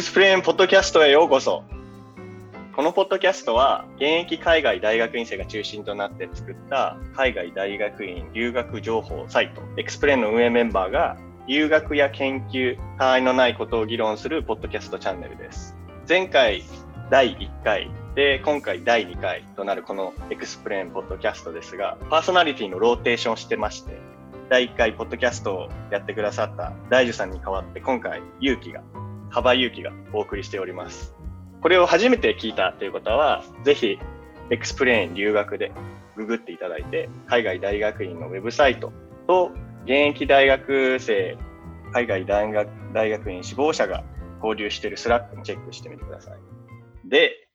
XPLANE ポッドキャストへようこそ。このポッドキャストは、現役海外大学院生が中心となって作った海外大学院留学情報サイト、 XPLANE の運営メンバーが、留学や研究、他愛のないことを議論するポッドキャストチャンネルです。前回第1回で、今回第2回となるこの XPLANE ポッドキャストですが、パーソナリティのローテーションしてまして、第1回ポッドキャストをやってくださった大樹さんに代わって、今回、勇気が、幅勇気がお送りしております。これを初めて聞いたという方は、ぜひ、 XPLANE 留学でググっていただいて、海外大学院のウェブサイトと、現役大学生、海外大学大学院志望者が交流している Slack もチェックしてみてください。で、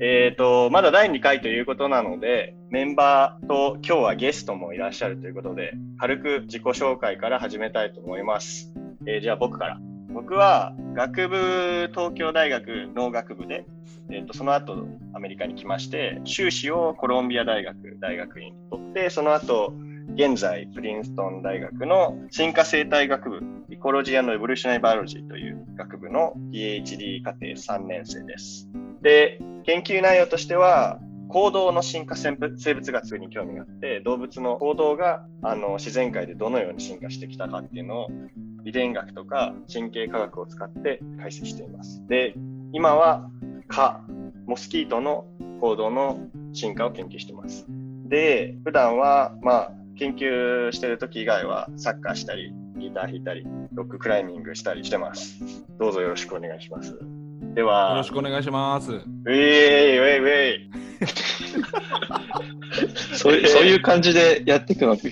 えっ、ー、と、まだ第2回ということなので、メンバーと今日はゲストもいらっしゃるということで、軽く自己紹介から始めたいと思います。えー、じゃあ僕から。僕は学部東京大学農学部で、えーと、その後アメリカに来まして修士をコロンビア大学大学院に取ってその後現在プリンストン大学の進化生態学部イコロジアのエボリューショナリーバイオロジーという学部の PhD 課程3年生です。で研究内容としては行動の進化生物学に興味があって動物の行動があの自然界でどのように進化してきたかっていうのを遺伝学とか神経科学を使って解析しています。で、今は蚊、モスキートの行動の進化を研究してます。で、普段は、まあ、研究してる時以外はサッカーしたり、ギター弾いたり、ロッククライミングしたりしてます。どうぞよろしくお願いします。では、よろしくお願いします。ウェイウェイウェイ そういうそういう感じでやっていくのわか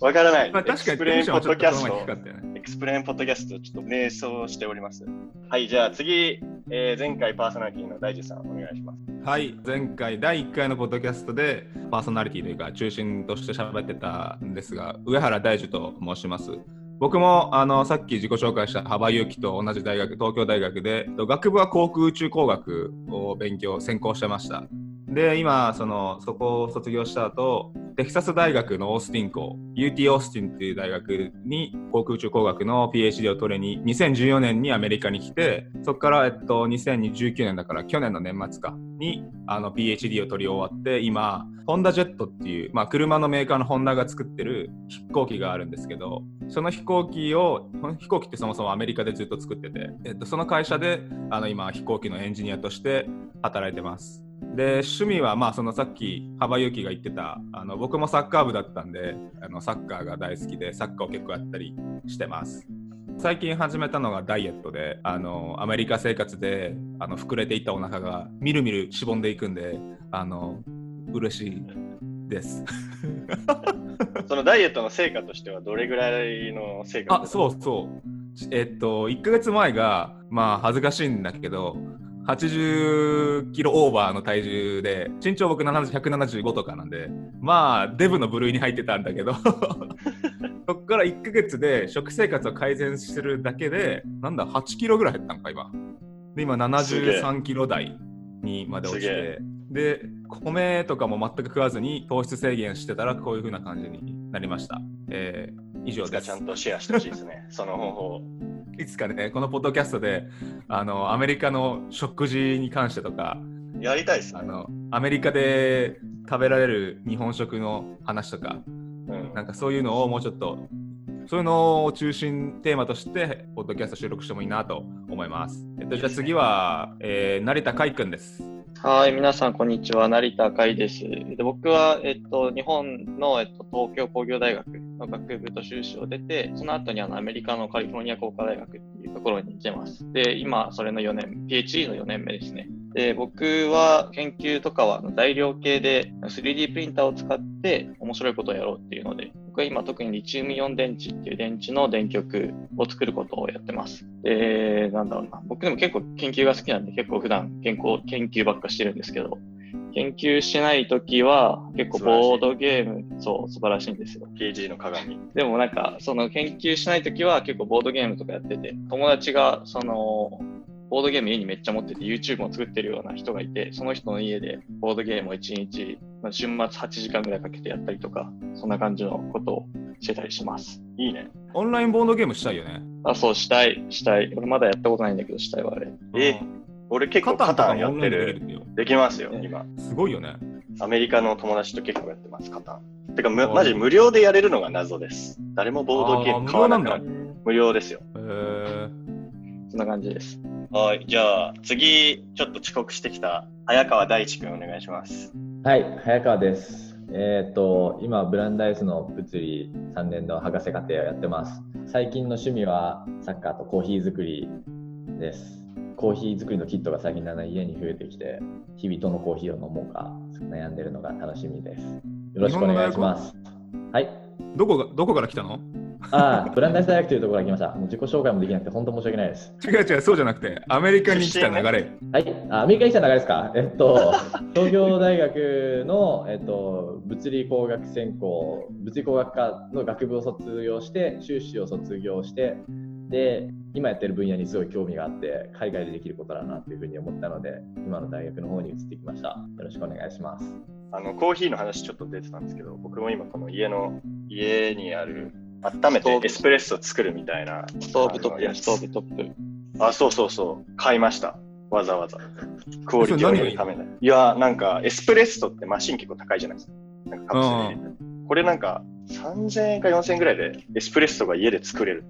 わからない。まあ、確かにエクスプレーンポッドキャスト、ね、エクスプレーンポッドキャスト、ちょっと瞑想しております。はい、じゃあ次、えー、前回パーソナリティの大地さん、お願いします。はい、前回第1回のポッドキャストでパーソナリティというか中心として喋ってたんですが、上原大樹と申します。僕もあのさっき自己紹介した幅行きと同じ大学、東京大学で、学部は航空宇宙工学を勉強、専攻してました。で、今、そのそこを卒業した後、テキサス大学のオースティン校、UT オースティンっていう大学に航空宇宙工学の PhD を取りに、2014年にアメリカに来て、そこから、えっと、2019年だから去年の年末かにあの PhD を取り終わって、今、ホンダジェットっていう、まあ、車のメーカーのホンダが作ってる飛行機があるんですけど、その飛行機を、飛行機ってそもそもアメリカでずっと作ってて、えっと、その会社であの今、飛行機のエンジニアとして働いてます。で趣味はまあそのさっき幅ゆきが言ってたあの僕もサッカー部だったんであのサッカーが大好きでサッカーを結構やったりしてます最近始めたのがダイエットであのアメリカ生活であの膨れていったお腹がみるみるしぼんでいくんであの嬉しいです。そのダイエットの成果としてはどれぐらいの成果あそうそう。えっと、1か月前が、まあ、恥ずかしいんだけど、80キロオーバーの体重で、身長僕175とかなんで、まあ、デブの部類に入ってたんだけど そこから1か月で食生活を改善するだけで、なんだ、8キロぐらい減ったのか、今。で、今、73キロ台にまで落ちて、で、米とかも全く食わずに糖質制限してたら、こういうふうな感じになりました。えー、以上です。ちゃんとシェアしてほしいですね、その方法。いつかね、このポッドキャストで、あの、アメリカの食事に関してとか、やりたいです、ね、あの、アメリカで食べられる日本食の話とか、うん、なんかそういうのをもうちょっと、そういうのを中心テーマとして、ポッドキャスト収録してもいいなと思います。えっと、じゃあ次は、えー、成田海君です。はい、皆さん、こんにちは。成田海です。で僕は、えっと、日本の、えっと、東京工業大学の学部と修士を出て、その後にあのアメリカのカリフォルニア工科大学っていうところに来てます。で、今、それの4年、PhD の4年目ですね。で、僕は研究とかは材料系で 3D プリンターを使って面白いことをやろうっていうので、僕は今特にリチウムイオン電池っていう電池の電極を作ることをやってます。で、なんだろうな。僕でも結構研究が好きなんで結構普段健康研究ばっかしてるんですけど、研究しないときは結構ボードゲーム、そう素晴らしいんですよ。PG の鏡。でもなんかその研究しないときは結構ボードゲームとかやってて、友達がそのボードゲーム家にめっちゃ持ってて YouTube も作ってるような人がいて、その人の家でボードゲームを1日、まあ、週末8時間ぐらいかけてやったりとか、そんな感じのことをしてたりします。いいね。オンラインボードゲームしたいよね。あ、そう、したい、したい。俺まだやったことないんだけど、したいわ、あれ。え俺結構カタンやってる。ンでできるよ。できますよ、ね今。すごいよね。アメリカの友達と結構やってます、カタン。てか、むマジ無料でやれるのが謎です。誰もボードゲーム買わなくなる。無料ですよ。へーそんな感じです。はい、じゃあ次、ちょっと遅刻してきた早川大地君お願いします。はい、早川です。えっ、と、今、ブランダイスの物理3年の博士課程をやってます。最近の趣味はサッカーとコーヒー作りです。コーヒー作りのキットが最近だんだん家に増えてきて、日々どのコーヒーを飲もうか悩んでるのが楽しみです。よろしくお願いします。はい。どこがどこから来たの？ああ、ブランダイス大学というところから来ました。もう自己紹介もできなくて、本当申し訳ないです。違う違う、そうじゃなくて、アメリカに来た流れ。はい、あアメリカに来た流れですか？えっと、東京大学の、えっと、物理工学専攻、物理工学科の学部を卒業して、修士を卒業して、で、今やってる分野にすごい興味があって、海外でできることだなというふうに思ったので、今の大学の方に移ってきました。よろしくお願いします。あの、コーヒーの話ちょっと出てたんですけど、僕も今この家の、家にある、温めてエスプレッソ作るみたいな。ストーブトップや、ストーブトップ。あ、そうそうそう。買いました。わざわざ。クオリティを上げるために。いや、なんか、エスプレッソってマシン結構高いじゃないですか。なんかカプセルこれなんか、3000円か4000円ぐらいでエスプレッソが家で作れる。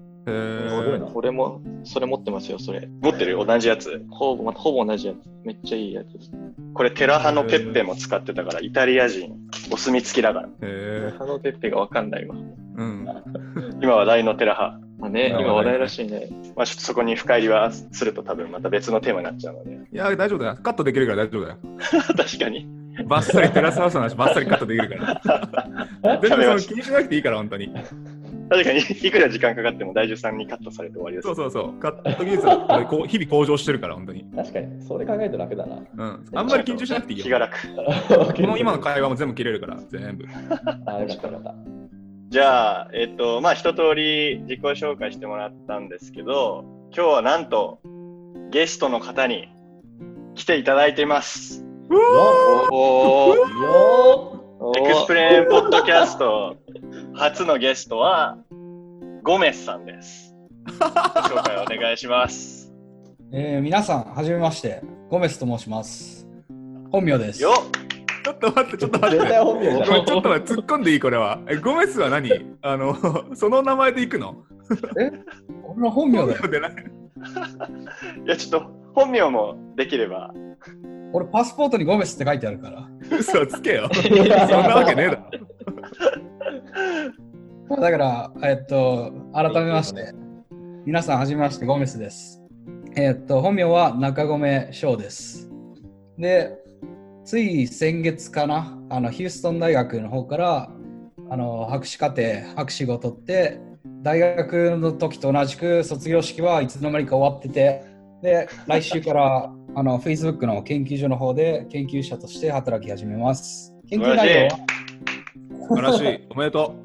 俺も、それ持ってますよ、それ。持ってる同じやつ。ほぼ、またほぼ同じやつ。めっちゃいいやつです。これ、テラハのペッペも使ってたから、イタリア人、お墨付きだから。へハのペッペがわかんないわ。ーうん。今話題のテラハ。まあね、今話題らしいね。まあちょっとそこに深入りはすると多分また別のテーマになっちゃうので。いや、大丈夫だよ。カットできるから大丈夫だよ。確かに。バッサリテラスハウスの話、バッサリカットできるから。全然その気にしなくていいから、本当に。確かに、いくら時間かかっても大樹さんにカットされて終わりです。そうそうそう。カット技術はこう日々向上してるから、本当に。確かに、それ考えると楽だな。うん。あんまり緊張しなくていいよ。気が楽。この今の会話も全部切れるから、全部。あ、よかったよかった。じゃあ、えっと、まあ一通り自己紹介してもらったんですけど、今日はなんとゲストの方に来ていただいています。よおおエクスプレーンポッドキャスト初のゲストはゴメスさんです。紹介お願いします。えー皆さん、はじめまして、ゴメスと申します。本名です。よっちょっと待って、ちょっとー待って。本名ちょっと待って、突っ込んでいいこれは。え、ゴメスは何？あの、その名前で行くの？俺の本名だよ。でないいや、ちょっと本名もできれば。俺、パスポートにゴメスって書いてあるから。嘘つけよ。そんなわけねえだろ。だから、えっと、改めまして、皆さん、はじめまして、ゴメスです。えっと、本名は中込翔です。で、つい先月かな、あのヒューストン大学の方からあの博士課程、博士号を取って、大学の時と同じく卒業式はいつの間にか終わってて、で、来週から あの Facebook の研究所の方で研究者として働き始めます。研究内容は？素晴らしい。おめでと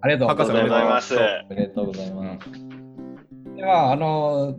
ありがとう博士ありがとうございます。おめでとうございます。でまあ、あの、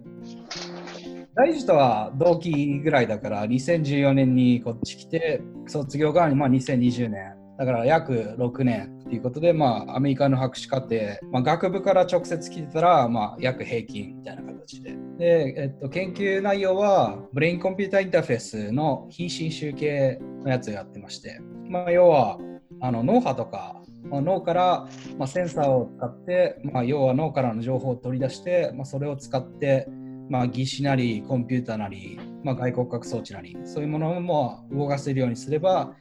大樹とは同期ぐらいだから、2014年にこっち来て、卒業が、まあ、2020年。だから約6年ということで、まあ、アメリカの博士課程、まあ、学部から直接来てたら、まあ、約平均みたいな形で。で、えっと、研究内容は、ブレインコンピュータインターフェースの非侵襲系のやつをやってまして、まあ、要は、あの脳波とか、まあ、脳から、まあ、センサーを使って、まあ、要は脳からの情報を取り出して、まあ、それを使って、まあ、義手なりコンピューターなり、まあ、外骨格装置なりそういうものも動かせるようにすれば、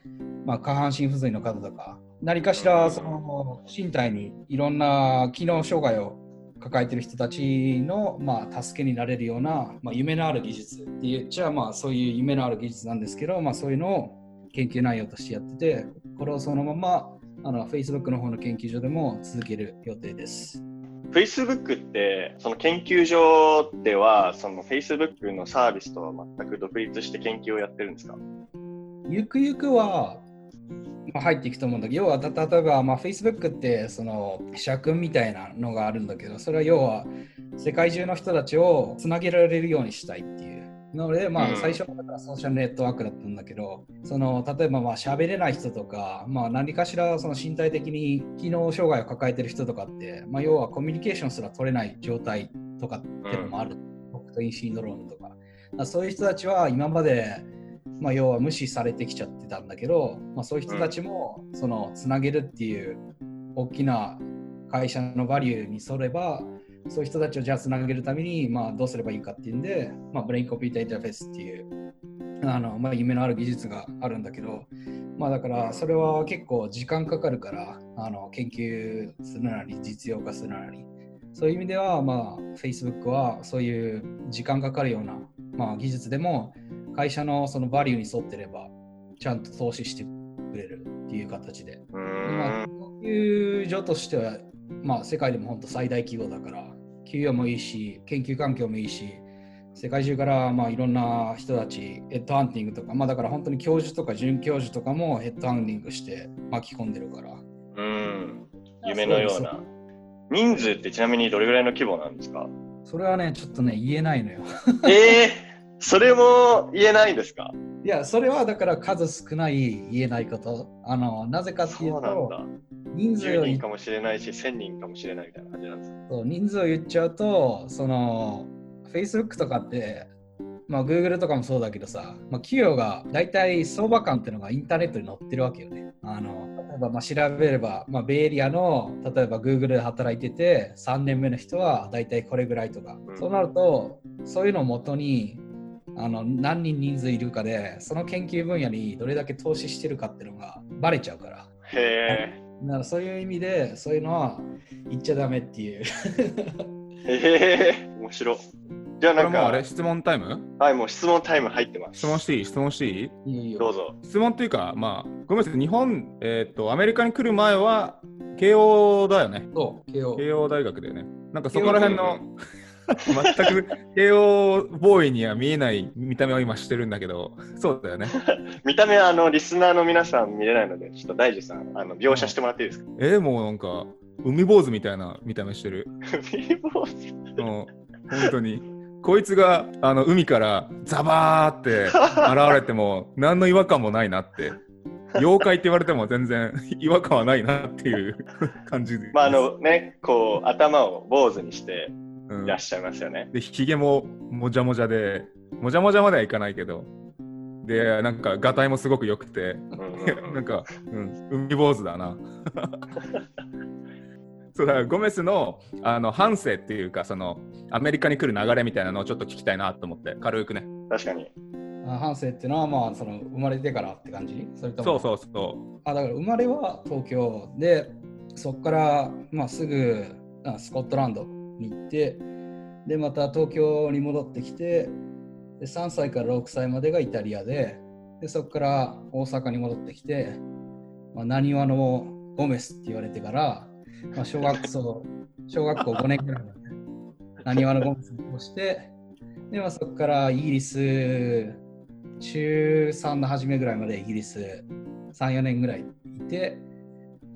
まあ、下半身不随の方とか何かしらその身体にいろんな機能障害を抱えてる人たちの、まあ、助けになれるような、まあ、夢のある技術って言っちゃまあそういう夢のある技術なんですけど、まあ、そういうのを研究内容としてやっててこれをそのままあの Facebook の方の研究所でも続ける予定です。Facebook って、その研究所では、その Facebook のサービスとは全く独立して研究をやってるんですか？ゆくゆくは、まあ、入っていくと思うんだけど、要はた例えば、まあ、Facebook ってその社訓みたいなのがあるんだけど、それは要は世界中の人たちをつなげられるようにしたいっていうなので、まうんあ、最初はだからソーシャルネットワークだったんだけど、その例えばまあ喋れない人とか、まあ、何かしらその身体的に機能障害を抱えてる人とかって、まあ、要はコミュニケーションすら取れない状態とかっていうのもある。僕とインシンドロームとか。だからそういう人たちは今まで、まあ、要は無視されてきちゃってたんだけど、まあ、そういう人たちもそのつなげるっていう大きな会社のバリューに沿れば、そういう人たちをじゃあつなげるために、まあ、どうすればいいかっていうんで、まあ、ブレインコンピューターインターフェースっていうあの、まあ、夢のある技術があるんだけど、まあ、だからそれは結構時間かかるからあの研究するなり実用化するなりそういう意味では、まあ、Facebook はそういう時間かかるような、まあ、技術でも会社のそのバリューに沿ってればちゃんと投資してくれるっていう形でう今ん。研究所としては、まあ、世界でも本当最大規模だから給与もいいし研究環境もいいし世界中からまあいろんな人たちヘッドハンティングとか、まあ、だから本当に教授とか准教授とかもヘッドハンティングして巻き込んでるから。うん。夢のような。人数ってちなみにどれぐらいの規模なんですか？それはねちょっとね言えないのよ。ええそれも言えないんですか？いやそれはだから数少ない言えないことあのなぜかっていうとだ。人数10を人かもしれないし、1000人かもしれないみたいな感じなんですかそう人数を言っちゃうと、その Facebook とかって、まあ Google とかもそうだけどさ、まあ、企業が大体相場感っていうのがインターネットに載ってるわけよね。あの例えばまあ調べれば、まあ、ベイエリアの例えば Google で働いてて3年目の人は大体これぐらいとか、うんそうなるとそういうのをもとにあの何人人数いるかでその研究分野にどれだけ投資してるかっていうのがバレちゃうから。へだからそういう意味でそういうのは言っちゃダメっていう。え。へえ。面白い。じゃあなんかあれ、質問タイム？はい、もう質問タイム入ってます。質問していい？質問していい？いいよいいよどうぞ。質問っていうか、まあ、ごめんなさい、日本、えっ、と、アメリカに来る前は、慶応だよね。そう、慶応。慶応大学だよね。なんかそこら辺の、全く慶応ボーイには見えない見た目を今してるんだけど、そうだよね。見た目はあのリスナーの皆さん見れないので、ちょっと大樹さん、あの描写してもらっていいですか？えー、もうなんか、海坊主みたいな見た目してる。ビボーズもう、本当に。こいつがあの海からザバーって現れても何の違和感もないなって妖怪って言われても全然違和感はないなっていう感じですまああのね、こう頭を坊主にしてうんいらっしゃいますよね。でひげももじゃもじゃでもじゃもじゃまではいかないけど。でなんかがたいもすごく良くて。うんうんうん。なんか、うん、海坊主だな。そうだゴメスのあの反省っていうかそのアメリカに来る流れみたいなのをちょっと聞きたいなと思って。軽くね。確かに。あ半生っていうのは、まあ、その生まれてからって感じ？それとも？そうそうそあだから生まれは東京で、そこから、まあ、すぐあスコットランドに行って、で、また東京に戻ってきて、で3歳から6歳までがイタリアで、でそこから大阪に戻ってきて、まあ、何話のゴメスって言われてから、まあ、小学校小学校5年ぐらいまで、何話のゴメスをして、で、まあ、そこからイギリス、中3の初めぐらいまでイギリス3、4年ぐらいいて、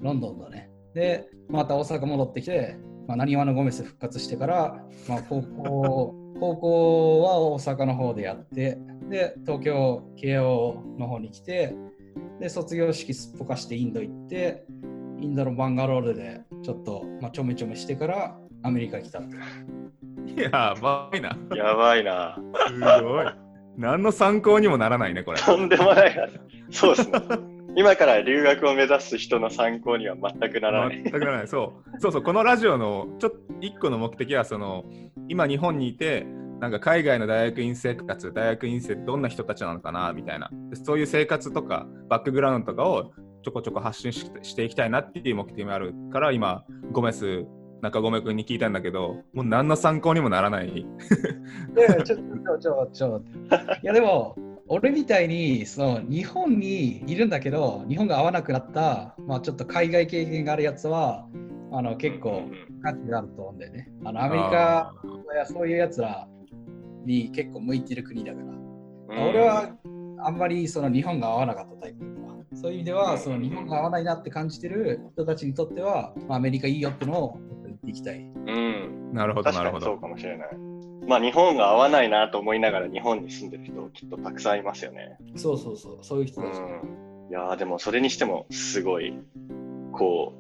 ロンドンだね。で、また大阪戻ってきて、まあ、何話のゴメス復活してから、まあ、高校、高校は大阪の方でやって、で、東京、慶応の方に来て、で、卒業式すっぽかしてインド行って、インドのバンガロールでちょっと、まあ、ちょめちょめしてからアメリカ来たって。うやばいなやばいな。すごい何の参考にもならないねこれとんでもないな。そうですね。今から留学を目指す人の参考には全くならない。全くならない。そう。そうそうこのラジオのちょっと一個の目的はその今日本にいてなんか海外の大学院生活大学院生どんな人たちなのかなみたいな。でそういう生活とかバックグラウンドとかをちょこちょこ発信ししていきたいなっていう目的もあるから今ゴメス中込君に聞いたんだけどもう何の参考にもならない。でちょ、ちょ、ちょ、ちょ、いやでも、俺みたいにその日本にいるんだけど、日本が合わなくなった、まあちょっと海外経験があるやつは、あの結構価値があると思うんだよね。あのアメリカやそういうやつらに結構向いてる国だから。うん俺はあんまりその日本が合わなかったタイプだから。そういう意味では、その日本が合わないなって感じてる人たちにとっては、まあ、アメリカいいよってのをいきたい。うん。なるほど、なるほど確かにそう。かもしれない。まあ日本が合わないなと思いながら日本に住んでる人きっとたくさんいますよね。そうそうそう、そういう人うたち。ん。いやーでもそれにしてもすごい、こ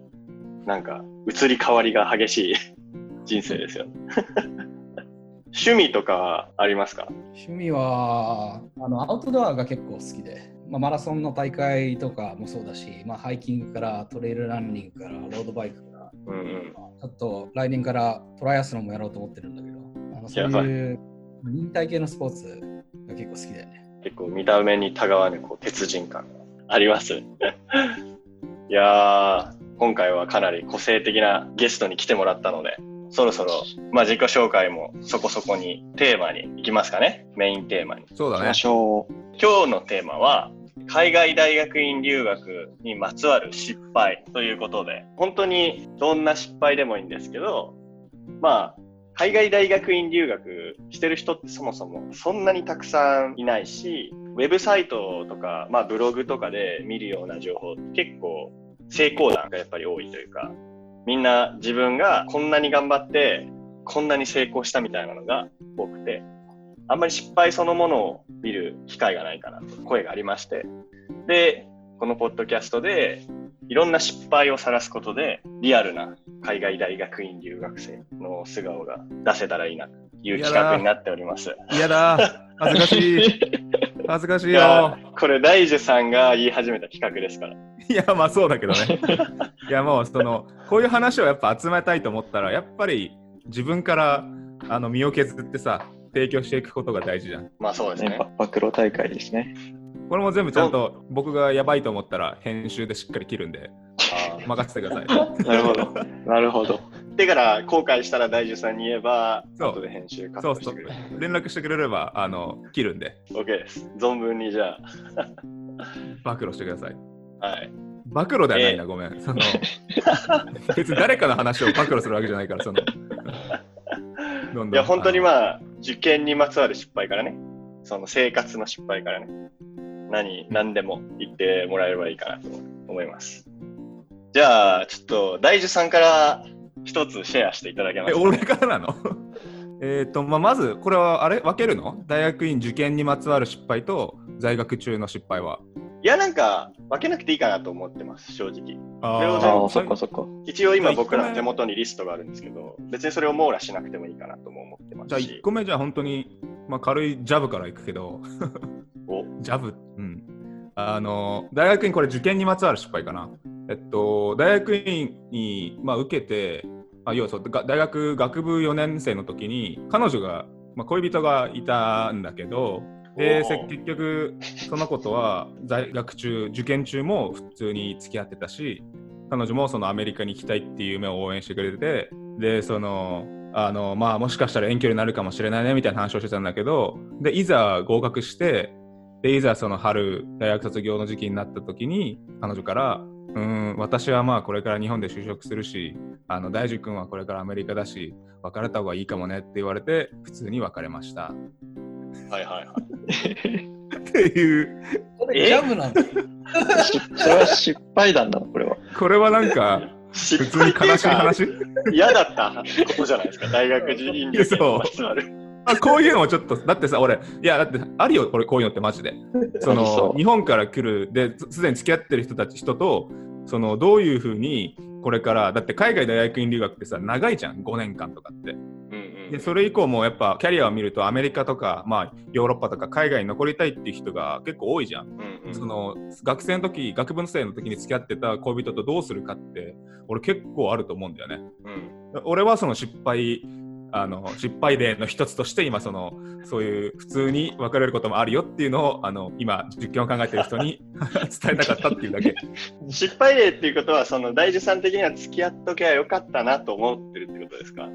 う、なんか移り変わりが激しい 人生ですよ。趣味とかありますか？趣味はあのアウトドアが結構好きで、まあ、マラソンの大会とかもそうだし、まあ、ハイキングからトレイルランニングからロードバイクから、うんうん。ちょっと来年からトライアスロンもやろうと思ってるんだけど、そういう忍耐系のスポーツが結構好きだよね。結構見た目にたがわぬこう鉄人感があります。いやー、今回はかなり個性的なゲストに来てもらったので、そろそろ、まあ、自己紹介もそこそこにテーマに行きますかね。メインテーマに。そうだね。今日のテーマは、海外大学院留学にまつわる失敗ということで、本当にどんな失敗でもいいんですけど、まあ、海外大学院留学してる人ってそもそもそんなにたくさんいないし、ウェブサイトとか、まあブログとかで見るような情報って結構成功談がやっぱり多いというか、みんな自分がこんなに頑張って、こんなに成功したみたいなのが多くて、あんまり失敗そのものを見る機会がないかなと声がありまして。で、このポッドキャストでいろんな失敗を晒すことでリアルな海外大学院留学生の素顔が出せたらいいなという企画になっております。嫌だ。恥ずかしい。恥ずかしいいやよ。これ大樹さんが言い始めた企画ですから。いや、まあそうだけどね。いや、もうその、こういう話をやっぱ集めたいと思ったら、やっぱり自分からあの身を削ってさ、提供していくことが大事じゃん。まあそうですね。暴露大会ですね。これも全部ちゃんと僕がやばいと思ったら編集でしっかり切るんで、任せてください。なるほど。なるほど。だから後悔したら大樹さんに言えば、そう後で編集カッそうそうトしてくれる。。連絡してくれれば、あの、切るんで、OK です。存分にじゃ暴露してください。あ。はい。暴露ではないな、ごめん。その、別に誰かの話を暴露するわけじゃないから、その、どんどんいや、本当にあまあ、受験にまつわる失敗からね、その生活の失敗からね、何、何でも言ってもらえればいいかなと思います。じゃあ、ちょっと、大樹さんから一つシェアしていただけますか、俺からなの？えっと、まあ、まず、これは、あれ？分けるの？大学院受験にまつわる失敗と、在学中の失敗は？いや、なんか、分けなくていいかなと思ってます、正直。あああ、そそっかそっか。一応今僕らの手元にリストがあるんですけど、別にそれを網羅しなくてもいいかなとも思ってまじゃあすし1。個目じゃあ本当に、まあ、軽いジャブからいくけど、おジャブ、うん。あの、大学院これ受験にまつわる失敗かな。えっと、大学院に、まあ、受けて、あ要はそうが大学学部4年生の時に、彼女が、まあ、恋人がいたんだけど、で結局、その子とは在学中、受験中も普通に付き合ってたし、彼女もそのアメリカに行きたいっていう夢を応援してくれてて、で、その、あの、まあ、もしかしたら遠距離になるかもしれないねみたいな話をしてたんだけど、で、いざ合格して、で、いざその春、大学卒業の時期になった時に、彼女から、うーん、私はまあこれから日本で就職するし、あの、大樹君はこれからアメリカだし、別れた方がいいかもねって言われて、普通に別れました。はいはいはい。っていう、これジャブなのしそれは失敗談だな、これは。これはなんか、普普通に悲しい話？嫌だったことじゃないですか、大学人院受験にまつわる。あこういうのもちょっと、だってさ、俺、いや、だって、あるよ、これ、こういうのってマジで。その、う日本から来る、で、すすでに付き合ってる人たち、人と、その、どういうふうに、これから、だって海外大学院留学ってさ、長いじゃん、5年間とかって。で、それ以降もやっぱ、キャリアを見ると、アメリカとか、まあ、ヨーロッパとか、海外に残りたいっていう人が結構多いじゃん。うんうんその学生の時学部生の時に付き合ってた恋人とどうするかって俺結構あると思うんだよね。うん俺はその失敗あの失敗例の一つとして今そのそういう普通に別れることもあるよっていうのをあの今実験を考えてる人に 伝えたかったっていうだけ。失敗例っていうことは、その大樹さん的には付き合っときゃよかったなと思ってるってことですか？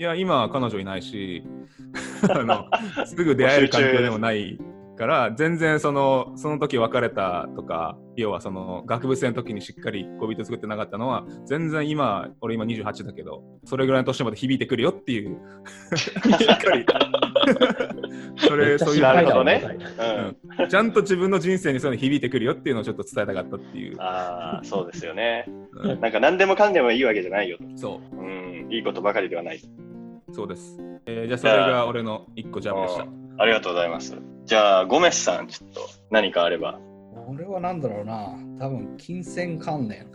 いや今は彼女いないし あの すぐ出会える環境でもないから全然そのその時別れたとか要はその学部生の時にしっかり恋人作ってなかったのは全然今俺今28だけどそれぐらいの年まで響いてくるよっていう。しっかり。それそういうなるほどね。うん。ちゃんと自分の人生にそういうの響いてくるよっていうのをちょっと伝えたかったっていう、ああ、そうですよね。うん。なんか何でもかんでもいいわけじゃないよと。そう。うん、いいことばかりではない。そうです、えーじゃあそれが俺の一個ジャブでしたありがとうございます。じゃあ、ゴメスさん、ちょっと何かあれば。俺はなんだろうな、多分金銭関連。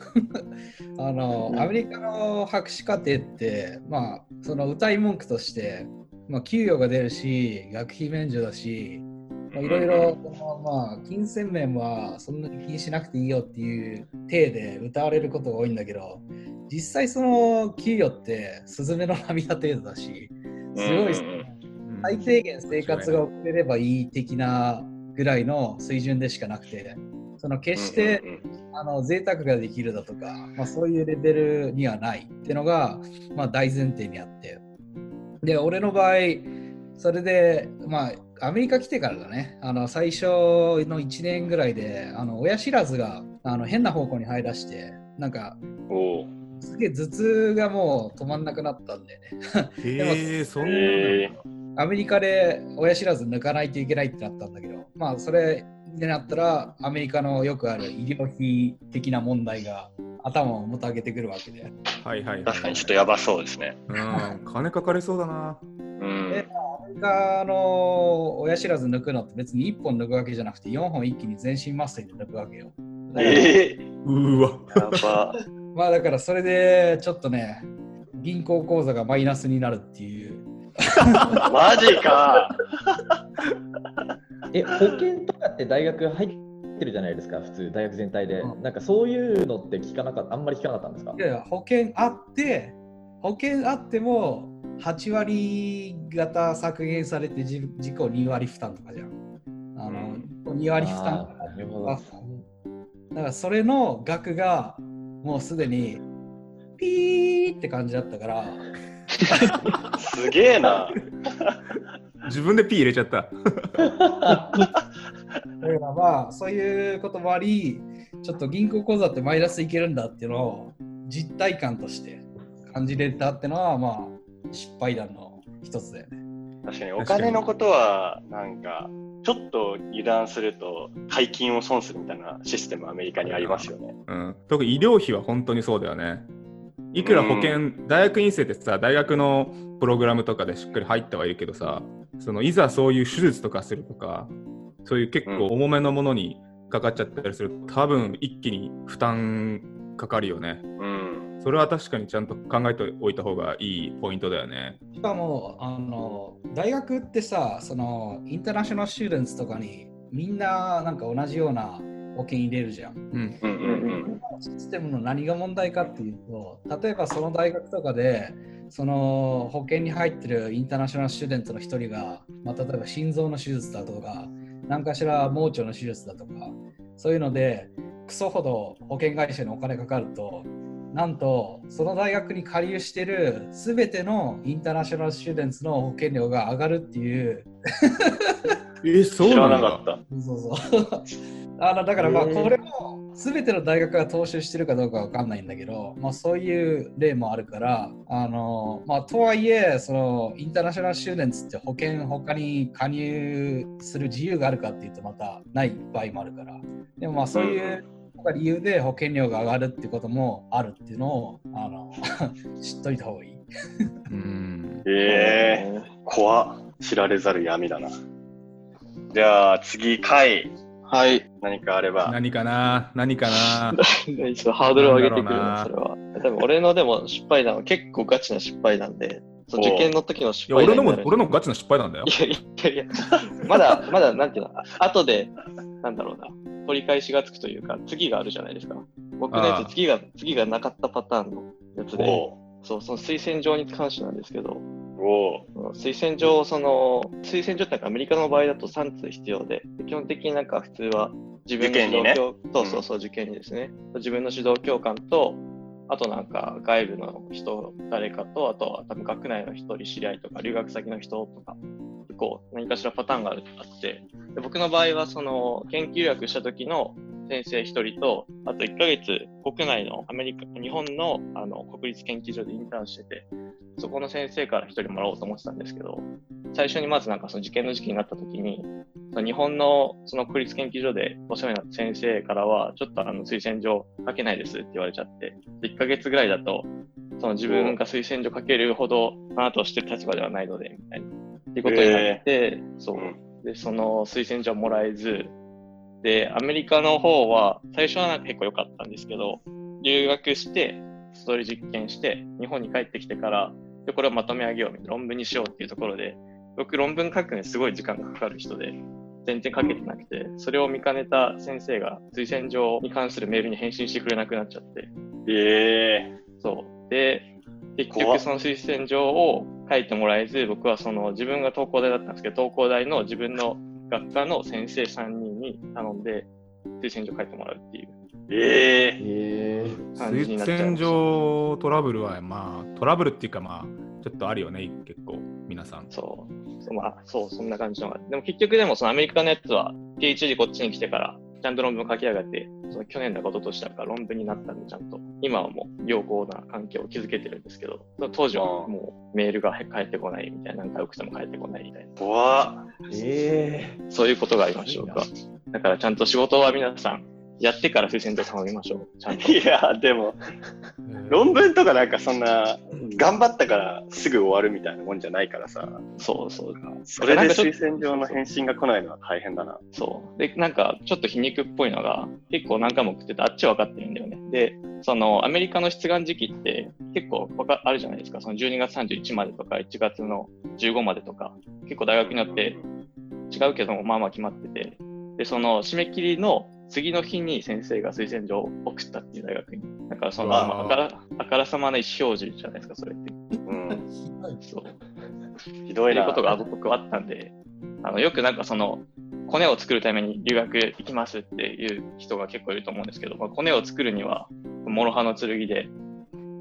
あの、アメリカの博士課程って、まあ、その歌い文句として、まあ、給与が出るし、学費免除だし、まあいろいろ、このまあ、金銭面はそんなに気にしなくていいよっていう体で歌われることが多いんだけど、実際その給与って、スズメの涙程度だし、すごい最低限生活が送れればいい的なぐらいの水準でしかなくて、その決して、あの贅沢ができるだとか、まあ、そういうレベルにはないっていうのが、まあ、大前提にあって。で、俺の場合、それで、まあ、アメリカ来てからだね、あの最初の1年ぐらいで、あの親知らずがあの変な方向に入らして、なんか、すげえ頭痛がもう止まんなくなったんでね。へえ そんなのへアメリカで親知らず抜かないといけないってなったんだけど、まあそれになったらアメリカのよくある医療費的な問題が頭をもたげてくるわけで。はいはいはい確かにちょっとやばそうですね。うん金かかりそうだなうんで。アメリカの親知らず抜くのって別に1本抜くわけじゃなくて4本一気に全身麻酔で抜くわけよ。ええうーわやば。まあだからそれでちょっとね、銀行口座がマイナスになるっていう。マジか。え、保険とかって大学入ってるじゃないですか、普通、大学全体で。うんなんかそういうのって聞かなかった、あんまり聞かなかったんですか？いやいや保険あって、保険あっても8割型削減されて自自己2割負担とかじゃん。あの、2割負担なるほど。だからそれの額がもうすでにピーって感じだったから、すげえな。自分で P 入れちゃっただからまあそういうこともあり、ちょっと銀行口座ってマイナスいけるんだっていうのを実体感として感じれたっていうのはまあ失敗談の一つだよね。確かにお金のことはなんかちょっと油断すると大金を損するみたいなシステムアメリカにありますよね。うん、特に医療費は本当にそうだよね。いくら保険、大学院生ってさ、大学のプログラムとかでしっかり入ってはいるけどさ、そのいざそういう手術とかするとか、そういう結構重めのものにかかっちゃったりすると、多分一気に負担かかるよね。うん。それは確かにちゃんと考えておいた方がいいポイントだよね。しかもあの大学ってさそのインターナショナルスチューデンツとかにみんななんか同じような保険入れるじゃん。うん。うんうんシステムの何が問題かっていうと例えばその大学とかでその保険に入ってるインターナショナルスチューデントの一人が、まあ、例えば心臓の手術だとか何かしら盲腸の手術だとかそういうのでクソほど保険会社にお金かかるとなんとその大学に加入してる全てのインターナショナルスチューデンツの保険料が上がるっていう。え、そう知らなかった。そうそう。あのだからまあこれも全ての大学が踏襲してるかどうかわかんないんだけど、まあ、そういう例もあるからあの、まあ、とはいえそのインターナショナルシューデンツって保険他に加入する自由があるかっていうとまたない場合もあるから。でもまあそういう理由で保険料が上がるってこともあるっていうのをあの 知っといた方がいい。うん。ええ怖っ知られざる闇だな。じゃあ次、回はい。何かあれば。何かな？何かな？ちょっとハードルを上げてくるなそれは。多分俺のでも失敗談は結構ガチな失敗なんで、そう受験の時の失いや、俺のも俺のもガチな失敗なんだよ。いやいやいや、まだ、まだ、なんていうの、あ後で、なんだろうな、取り返しがつくというか、次があるじゃないですか。僕のやつ、次が、次がなかったパターンのやつで、おそう、その推薦状に関してなんですけど、推薦状、その、推薦状ってなんかアメリカの場合だと3通必要で、で基本的になんか普通は自分の指導教、そうそうそう、受験にですね、自分の指導教官と、あとなんか外部の人、誰かと、あとは多分学内の一人知り合いとか、留学先の人とか、こう何かしらパターンがあって、で僕の場合は、その、研究役した時の先生一人と、あと1ヶ月国内のアメリカ、日本のあの国立研究所でインターンしてて、そこの先生から一人もらおうと思ってたんですけど、最初にまずなんかその受験の時期になった時に、日本のその国立研究所でお世話になった先生からは、ちょっとあの推薦状書けないですって言われちゃって、1ヶ月ぐらいだと、その自分が推薦状書けるほど、あなたを知ってる立場ではないので、みたいな。っていうことになって、そうう。で、その推薦状もらえず、で、アメリカの方は、最初はなんか結構良かったんですけど、留学して、ストーリー実験して、日本に帰ってきてから、で、これをまとめ上げようみたいな、論文にしようっていうところで、僕論文書くのにすごい時間がかかる人で、全然書けてなくて、それを見かねた先生が推薦状に関するメールに返信してくれなくなっちゃって、ええそう。で、結局その推薦状を書いてもらえず、僕はその自分が東工大だったんですけど、東工大の自分の学科の先生3人に頼んで、推薦状書いてもらうっていうえええー、感じに推。薦状トラブルは、まあ、トラブルっていうか、まあ、ちょっとあるよね、結構、皆さん。そう。そうまあ、そう、そんな感じのが。でも結局でもそのアメリカのやつは、PhD こっちに来てから、ちゃんと論文書き上がって、その去年だこととしたから論文になったんで、ちゃんと、今はもう良好な環境を築けてるんですけど、その当時はもうメールが返ってこないみたいな、何回送っても返ってこないみたいな、怖っ。えそういうことがありました、僕は。だからちゃんと仕事は皆さん、やってから推薦状頼みましょう。ちゃんと。いや、でも、論文とかなんかそんな、頑張ったからすぐ終わるみたいなもんじゃないからさ、そうそう。それで推薦状の返信が来ないのは大変だな。そう。で、なんか、ちょっと皮肉っぽいのが、結構何回も送ってて、あっちは分かってるんだよね。で、その、アメリカの出願時期って、結構わかあるじゃないですか。その12月31までとか、1月の15までとか、結構大学によって違うけども、まあまあ決まってて、で、その、締め切りの次の日に先生が推薦状を送ったっていう大学に。だから、その、あから、あからさまな意思表示じゃないですか、それって。うん。そう。ひどいことが僕はあったんで、あのよくなんかその、コネを作るために留学行きますっていう人が結構いると思うんですけど、まあ、コネを作るには、諸刃の剣で、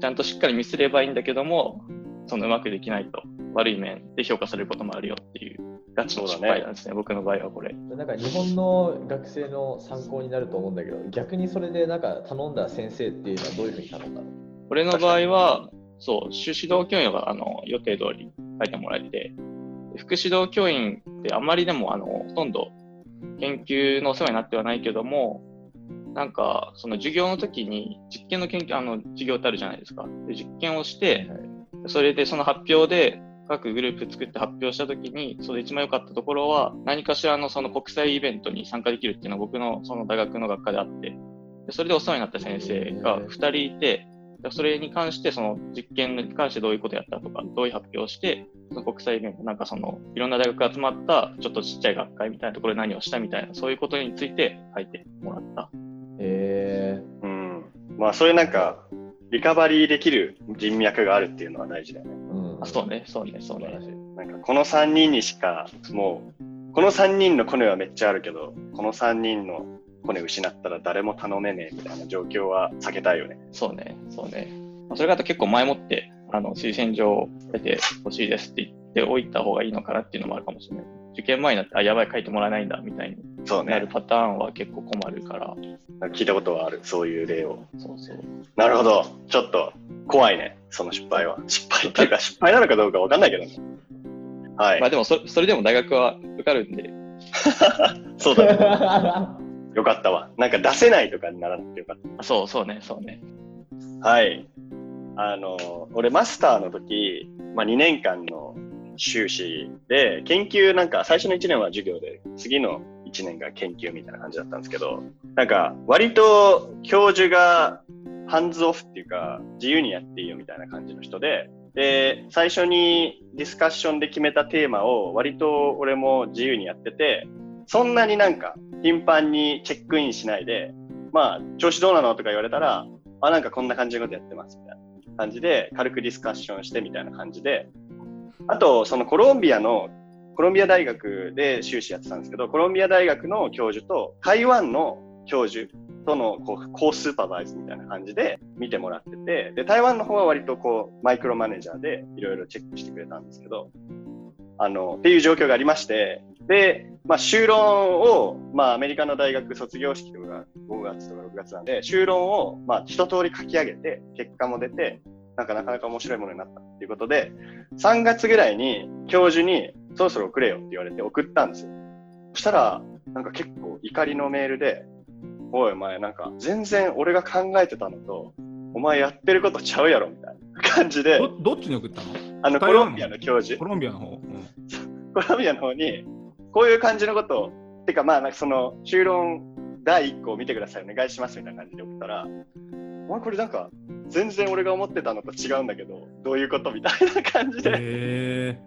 ちゃんとしっかり見せればいいんだけども、そのうまくできないと悪い面で評価されることもあるよっていう、ガチの失敗なんですね、僕の場合はこれ。なんか日本の学生の参考になると思うんだけど、逆にそれでなんか頼んだ先生っていうのはどういうふうに頼んだの？俺の場合は、そう、主指導教員はあの予定通り書いてもらえて、副指導教員ってあんまりでもあのほとんど研究のお世話になってはないけども、なんかその授業の時に実験の研究、あの授業ってあるじゃないですか。で実験をして、それでその発表で各グループ作って発表した時に、それ一番良かったところは、何かしらのその国際イベントに参加できるっていうのは僕のその大学の学科であって、でそれでお世話になった先生が2人いて、でそれに関して、その実験に関してどういうことやったとか、どういう発表をして、その国際イベント、なんかその、いろんな大学が集まった、ちょっとちっちゃい学会みたいなところで何をしたみたいな、そういうことについて書いてもらった。えうん。まあ、そういうなんか、リカバリーできる人脈があるっていうのは大事だよね。ー、うんあ、そうね、そうね、そうね。なんか、この3人にしか、もう、この3人のコネはめっちゃあるけど、この3人のコネ失ったら誰も頼めねえみたいな状況は避けたいよね。そうね、そうね。まあそれが結構前もって、あの、推薦状を出てほしいですって言っておいた方がいいのかなっていうのもあるかもしれない。受験前になって、あ、やばい、書いてもらえないんだ、みたいにそうねなる。パターンは結構困るから、聞いたことはある、そういう例を。そうそう。なるほど。ちょっと怖いね、その失敗は。失敗っていうか、失敗なのかどうかわかんないけどね。はい。まあでもそ、それでも大学は受かるんで、そうだ、ね。よかったわ。なんか出せないとかにならなくてよかっあそうそうね、そうね。た。はい。あの、俺マスターの時、まあ2年間の修士で、研究なんか最初の1年は授業で、次の1年が研究みたいな感じだったんですけど、なんか割と教授がハンズオフっていうか、自由にやっていいよみたいな感じの人で、で、最初にディスカッションで決めたテーマを割と俺も自由にやってて、そんなになんか頻繁にチェックインしないで、まあ、調子どうなのとか言われたら、あ、なんかこんな感じのことやってますみたいな感じで、軽くディスカッションしてみたいな感じで、あと、そのコロンビアの、コロンビア大学で修士やってたんですけど、コロンビア大学の教授と台湾の教授とのこうコースーパーバイズみたいな感じで見てもらってて、で、台湾の方は割とこう、マイクロマネージャーでいろいろチェックしてくれたんですけど、あの、っていう状況がありまして、で、まあ、修論を、まあ、アメリカの大学卒業式とか5月とか6月なんで、修論を、まあ、一通り書き上げて、結果も出て、なんかなかなか面白いものになったっていうことで、3月ぐらいに教授にそろそろ送れよって言われて送ったんですよ。そしたら、なんか結構怒りのメールで、おいお前なんか全然俺が考えてたのと、お前やってることちゃうやろみたいな感じで、どどっちに送ったの？あのコロンビアの教授コ、ロンビアの方？うん コロンビアの方に、こういう感じのことを、てかまあなんかその修論第1項を見てください、お願いしますみたいな感じで送ったら、お前これなんか全然俺が思ってたのと違うんだけど、どういうことみたいな感じでへ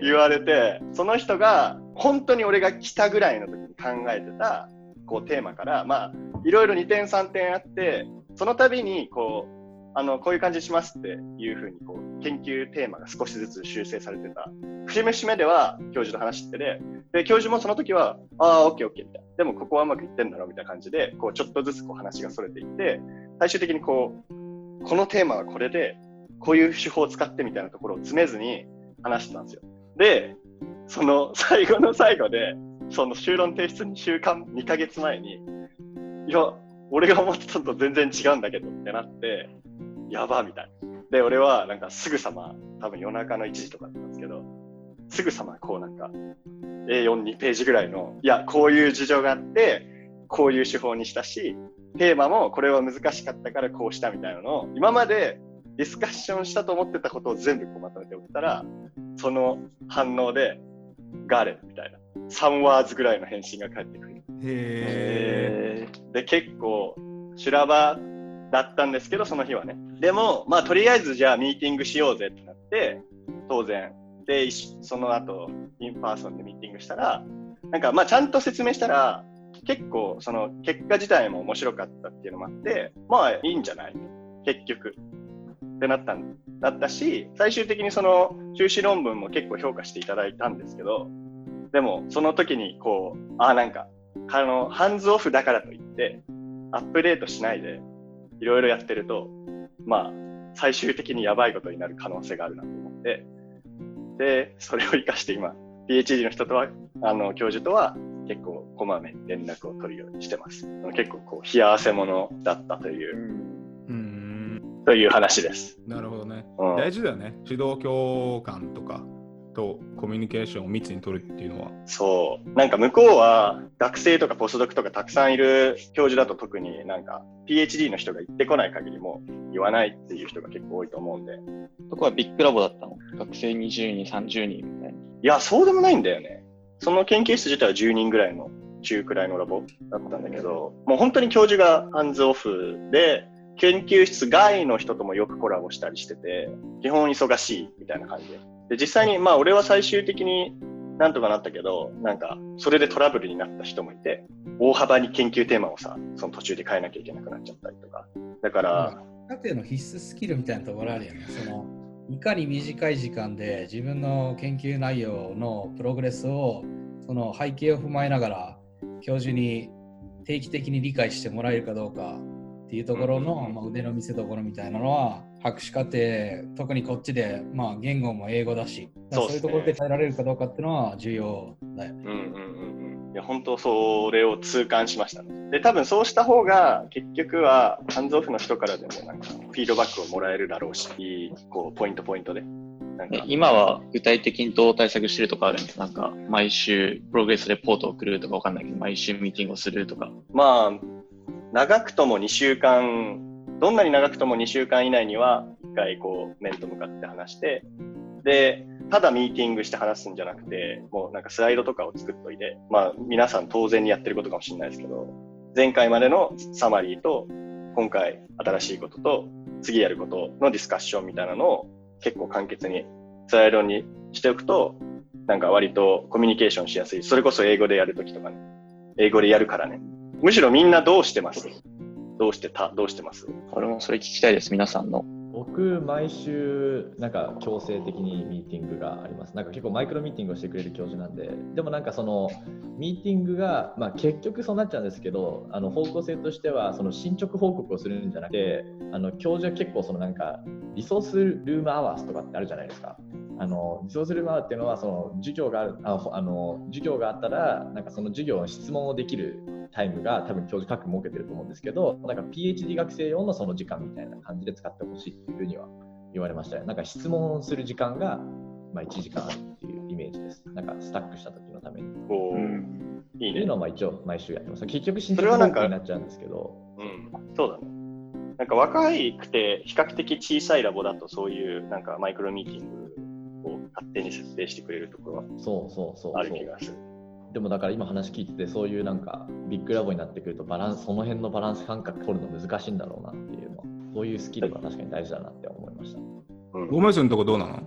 言われて、その人が本当に俺が来たぐらいの時に考えてたこうテーマから、まあ、いろいろ2点3点あって、その度にこう、あの、こういう感じしますっていうふうにこう、研究テーマが少しずつ修正されてた。節目節目では教授と話してて、で、教授もその時は、ああ、オッケーオッケーみたいな。でもここはうまくいってんだろみたいな感じで、こう、ちょっとずつこう話がそれていって、最終的にこう、このテーマはこれで、こういう手法を使ってみたいなところを詰めずに話してたんですよ。で、その最後の最後で、その修論提出2週間、2ヶ月前に、いや、俺が思ってたのと全然違うんだけどってなって、やばみたいな。で、俺はなんかすぐさま、多分夜中の1時とかだったんですけど、すぐさまこうなんか A4、2ページぐらいの、いや、こういう事情があって、こういう手法にしたし、テーマもこれは難しかったからこうしたみたいなのを、今までディスカッションしたと思ってたことを全部こうまとめておったら、その反応で、ガーレットみたいな、3ワーズぐらいの返信が返ってくる。え。へえ。で、結構、修羅場だったんですけど、その日はね。でも、まあ、とりあえずじゃあミーティングしようぜってなって、当然。で、その後、in person でミーティングしたら、なんか、まあ、ちゃんと説明したら、結構、その、結果自体も面白かったっていうのもあって、まあ、いいんじゃない？結局。ってなったんだったし、最終的にその、修士論文も結構評価していただいたんですけど、でも、その時に、こう、ああ、なんか、あの、 hands off だからといって、アップデートしないで、いろいろやってると、まあ、最終的にやばいことになる可能性があるなと思って、で、それを活かして今、PhD の人とは、あの、教授とは、結構、こまめに連絡を取るようにしてます。結構、こう、冷や汗者だったというう、うん。という話です。なるほどね。うん大事だよね。指導教官とかとコミュニケーションを密に取るっていうのは。そう。なんか向こうは学生とかポスドクとかたくさんいる教授だと特になんか PhD の人が行ってこない限りも言わないっていう人が結構多いと思うんで。そこはビッグラボだったの？学生20人、30人みたいな。いや、そうでもないんだよね。その研究室自体は10人ぐらいの中くらいのラボだったんだけど、もう本当に教授がハンズオフで、研究室外の人ともよくコラボしたりしてて、基本忙しいみたいな感じで。で、実際に、まあ俺は最終的になんとかなったけど、なんか、それでトラブルになった人もいて、大幅に研究テーマをさ、その途中で変えなきゃいけなくなっちゃったりとか。だから、家庭の必須スキルみたいなところあるよね。そのいかに短い時間で自分の研究内容のプログレスをその背景を踏まえながら教授に定期的に理解してもらえるかどうかっていうところの、まあ、腕の見せ所みたいなのは博士課程特にこっちで、まあ、言語も英語だしそうねそういうところで耐えられるかどうかっていうのは重要だよね。うんうん。いや、本当それを痛感しましたね。で、多分そうした方が、結局は、ハンズオフの人からでもなんか、フィードバックをもらえるだろうし、こう、ポイントポイントで。なんえか、今は具体的にどう対策してるとかあるんですなんか、毎週プログレスレポートを送るとかわかんないけど、毎週ミーティングをするとか。まあ、長くとも2週間、どんなに長くとも2週間以内には、一回こう、面と向かって話して、で、ただミーティングして話すんじゃなくて、もうなんかスライドとかを作っといて、まあ皆さん当然にやってることかもしれないですけど、前回までのサマリーと、今回新しいことと、次やることのディスカッションみたいなのを結構簡潔にスライドにしておくと、なんか割とコミュニケーションしやすい。それこそ英語でやるときとかね。英語でやるからね。むしろみんなどうしてます？どうしてた？どうしてます？俺もそれ聞きたいです、皆さんの。僕、毎週、なんか強制的にミーティングがあります。なんか結構マイクロミーティングをしてくれる教授なんで、でもなんかそのミーティングが、まあ、結局そうなっちゃうんですけど、あの方向性としてはその進捗報告をするんじゃなくて、あの教授は結構そのなんかリソースルームアワースとかってあるじゃないですか。あの自走する場っていうのはその授業があるあほあの授業があったらなんかその授業の質問をできるタイムが多分教授各設けてると思うんですけどなんか PhD 学生用のその時間みたいな感じで使ってほしいっていうふうには言われましたね。なんか質問する時間が、まあ、1時間あるっていうイメージです。なんかスタックした時のために。おいいねっていうの。をまあ一応毎週やってます。結局進それはなんかになっちゃうんですけど、うん、そうだね。なんか若いくて比較的小さいラボだとそういうなんかマイクロミーティングを勝手に設定してくれるところはそうそうそうある。気がする。でもだから今話聞いてて、そういうなんかビッグラボになってくるとバランス、その辺のバランス感覚取るの難しいんだろうなっていうのは、そういうスキルは確かに大事だなって思いました。うんごめんすのとこどうなの？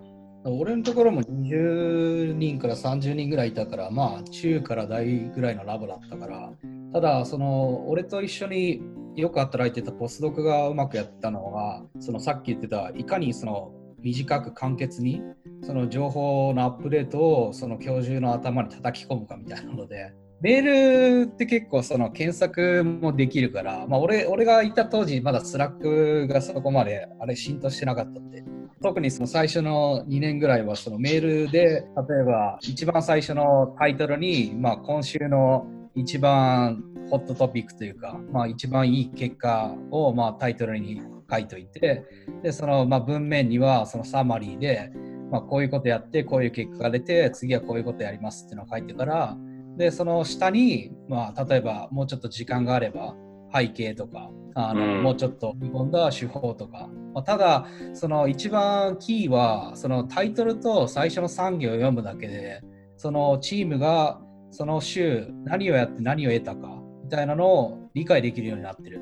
俺のところも20人から30人ぐらいいたから、まあ中から大ぐらいのラボだったから、ただ、その俺と一緒によく働いてたポスドクがうまくやったのは、そのさっき言ってた、いかにその短く簡潔にその情報のアップデートをその教授の頭に叩き込むかみたいなので、メールって結構その検索もできるから、まあ、俺俺がいた当時まだ Slack がそこまであれ浸透してなかったって。特にその最初の2年ぐらいはそのメールで例えば一番最初のタイトルに、まあ、今週の一番ホットトピックというか、まあ、一番いい結果をまあタイトルに書いといてでそのまあ文面にはそのサマリーで、まあ、こういうことやってこういう結果が出て次はこういうことやりますっていうのを書いてからでその下に、まあ、例えばもうちょっと時間があれば背景とかあの、うん。もうちょっと見込んだ手法とか、まあ、ただその一番キーはそのタイトルと最初の産業を読むだけでそのチームがその週何をやって何を得たかみたいなのを理解できるようになってる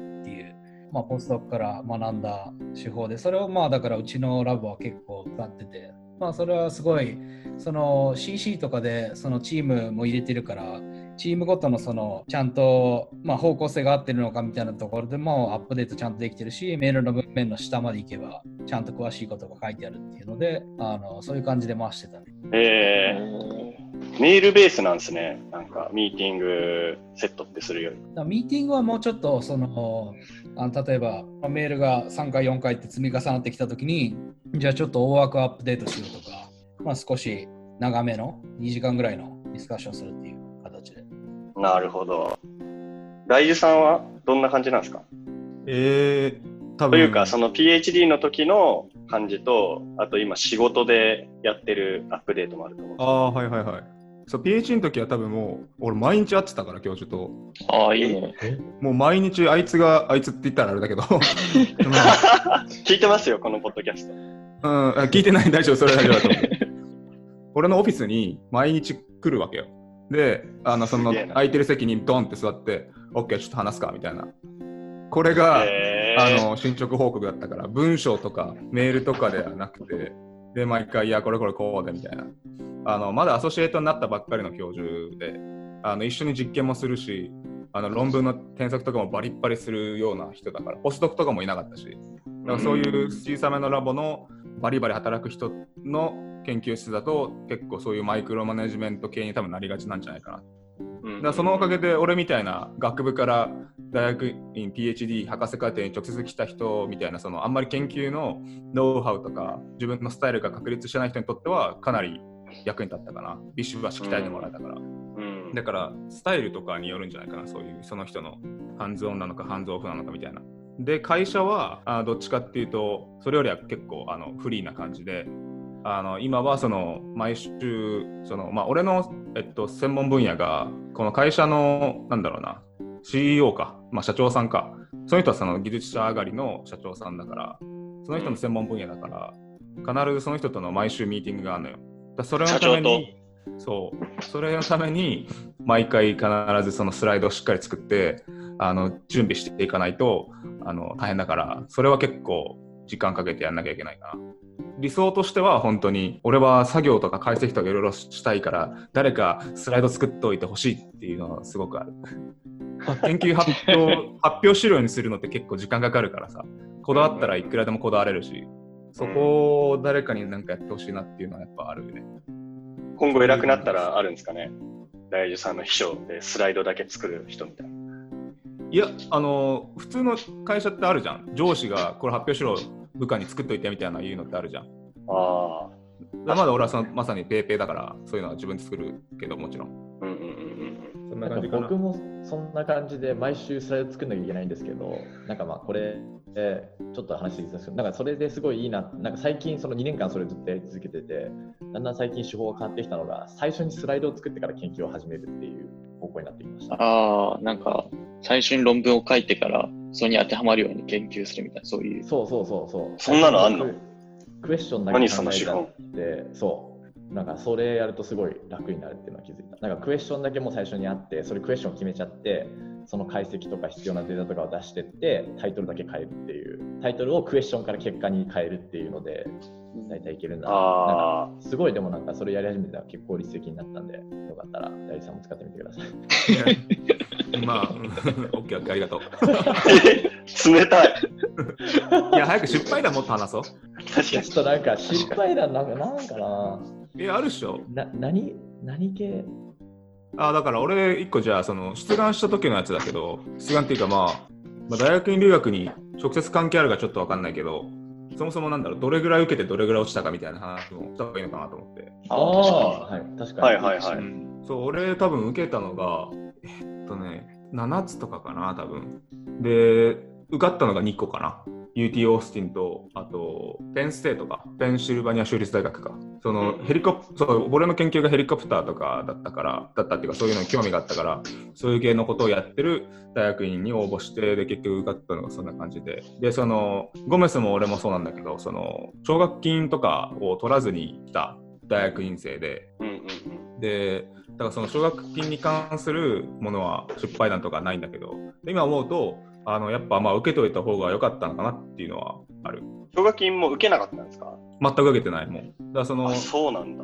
まあ、ポストから学んだ手法でそれをまあだからうちのラボは結構使っててまあそれはすごいその CC とかでそのチームも入れてるからチームごとのそのちゃんとまあ方向性が合ってるのかみたいなところでもアップデートちゃんとできてるしメールの文面の下まで行けばちゃんと詳しいことが書いてあるっていうのであのそういう感じで回してたね。えー、メールベースなんですね。なんかミーティングセットってするより。ミーティングはもうちょっとそのあの例えばメールが3回4回って積み重なってきたときにじゃあちょっと大枠アップデートしようとか、まあ、少し長めの2時間ぐらいのディスカッションするっていう形で。なるほど。大樹さんはどんな感じなんですか？えー、多分というか、その PhD の時の感じと、あと今仕事でやってるアップデートもあると思う。ああ、はいはいはい。そう、PH の時は多分もう、俺毎日会ってたから、教授と。ああ、いいね。もう毎日あいつが、あいつって言ったらあれだけど、聞いてますよ、このポッドキャスト。うん、あ聞いてない、大丈夫、それ大丈夫だと思う。俺のオフィスに毎日来るわけよ。で、あのその空いてる席にドンって座って、OK、ちょっと話すかみたいな。これが、えあの進捗報告だったから、文章とかメールとかではなくて、で、毎回、いや、これこれこうでみたいな。あのまだアソシエイトになったばっかりの教授で、あの一緒に実験もするし、あの論文の添削とかもバリッバリするような人だから、ポスドクとかもいなかったし、だからそういう小さめのラボのバリバリ働く人の研究室だと、結構そういうマイクロマネジメント系に多分なりがちなんじゃないかな。うんだからそのおかげで俺みたいな学部から大学院 PhD 博士課程に直接来た人みたいなそのあんまり研究のノウハウとか自分のスタイルが確立してない人にとってはかなり役に立ったかな。ビシバシ鍛えてもらえたから、うん。だからスタイルとかによるんじゃないかな。そういうその人のハンズオンなのかハンズオフなのかみたいな。で会社はあどっちかっていうとそれよりは結構あのフリーな感じであの今はその毎週その、まあ、俺の、えっと、専門分野がこの会社のなんだろうな CEO か、まあ、社長さんかその人はその技術者上がりの社長さんだからその人の専門分野だから必ずその人との毎週ミーティングがあるのよ。だそれのためにそうそれのために毎回必ずそのスライドをしっかり作ってあの準備していかないとあの大変だからそれは結構時間かけてやんなきゃいけないかな。理想としては本当に俺は作業とか解析とかいろいろしたいから誰かスライド作っておいてほしいっていうのはすごくある。研究発表発表資料にするのって結構時間かかるからさこだわったらいくらでもこだわれるしそこを誰かになんかやってほしいなっていうのはやっぱあるよね。今後偉くなったらあるんですかね？大樹さんの秘書でスライドだけ作る人みたいな。いや、あの普通の会社ってあるじゃん。上司がこれ発表しろ、部下に作っといてみたいな言うのってあるじゃん。ああ。まだ俺はそのまさにペーペーだから、そういうのは自分で作るけど、もちろん。うんうんうんそんなかなん感じかな。僕もそんな感じで毎週スライド作んなきゃいけないんですけど、なんかまあこれ、えーちょっと話していいですけど、なんかそれですごいいいな、なんか最近その2年間それずっとやり続けてて、だんだん最近手法が変わってきたのが、最初にスライドを作ってから研究を始めるっていう方向になってきました。ああ、なんか、最初に論文を書いてから、それに当てはまるように研究するみたいな、そういう。そうそうそうそう。そんなのあんの？ククエスチョンだけ何考えちゃその手法って、そう。なんかそれやるとすごい楽になるっていうのは気づいた。なんかクエスチョンだけもう最初にあって、それクエスチョン決めちゃって、その解析とか必要なデータとかを出してって、タイトルだけ変えるっていう、タイトルをクエスチョンから結果に変えるっていうので、大体いけるんだな。んかすごいでもなんかそれやり始めたら結構効率的になったんで、よかったら大地さんも使ってみてください。まあ、う んオッケーオッケー、ありがとう。あ。冷たい。いや、早く失敗談もっと話そう。確かにちょっ。となんか失敗談なんかなんかな。え、あるっしょ？な何何系？あだから俺一個じゃあその出願した時のやつだけど出願っていうかまあ、まあ、大学院留学に直接関係あるかちょっと分かんないけどそもそもなんだろうどれぐらい受けてどれぐらい落ちたかみたいな話もした方がいいのかなと思って、あああ、はい、確かに。はいはいはい。うん。そう俺多分受けたのがえっとね7つとかかな多分。で受かったのが2個かな UT オースティンとあとペンステートかペンシルバニア州立大学か。そのうん。ヘリコプそう俺の研究がヘリコプターとかだったからだったっていうかそういうのに興味があったからそういう系のことをやってる大学院に応募してで結局受かったのがそんな感じで。でそのゴメスも俺もそうなんだけどその奨学金とかを取らずに来た大学院生で。うんうんうん。でだからその奨学金に関するものは失敗談とかないんだけどで今思うとあのやっぱまあ受けといた方が良かったのかなっていうのはある。奨学金も受けなかったんですか？全く受けてないもんだそのあ、そうなんだ。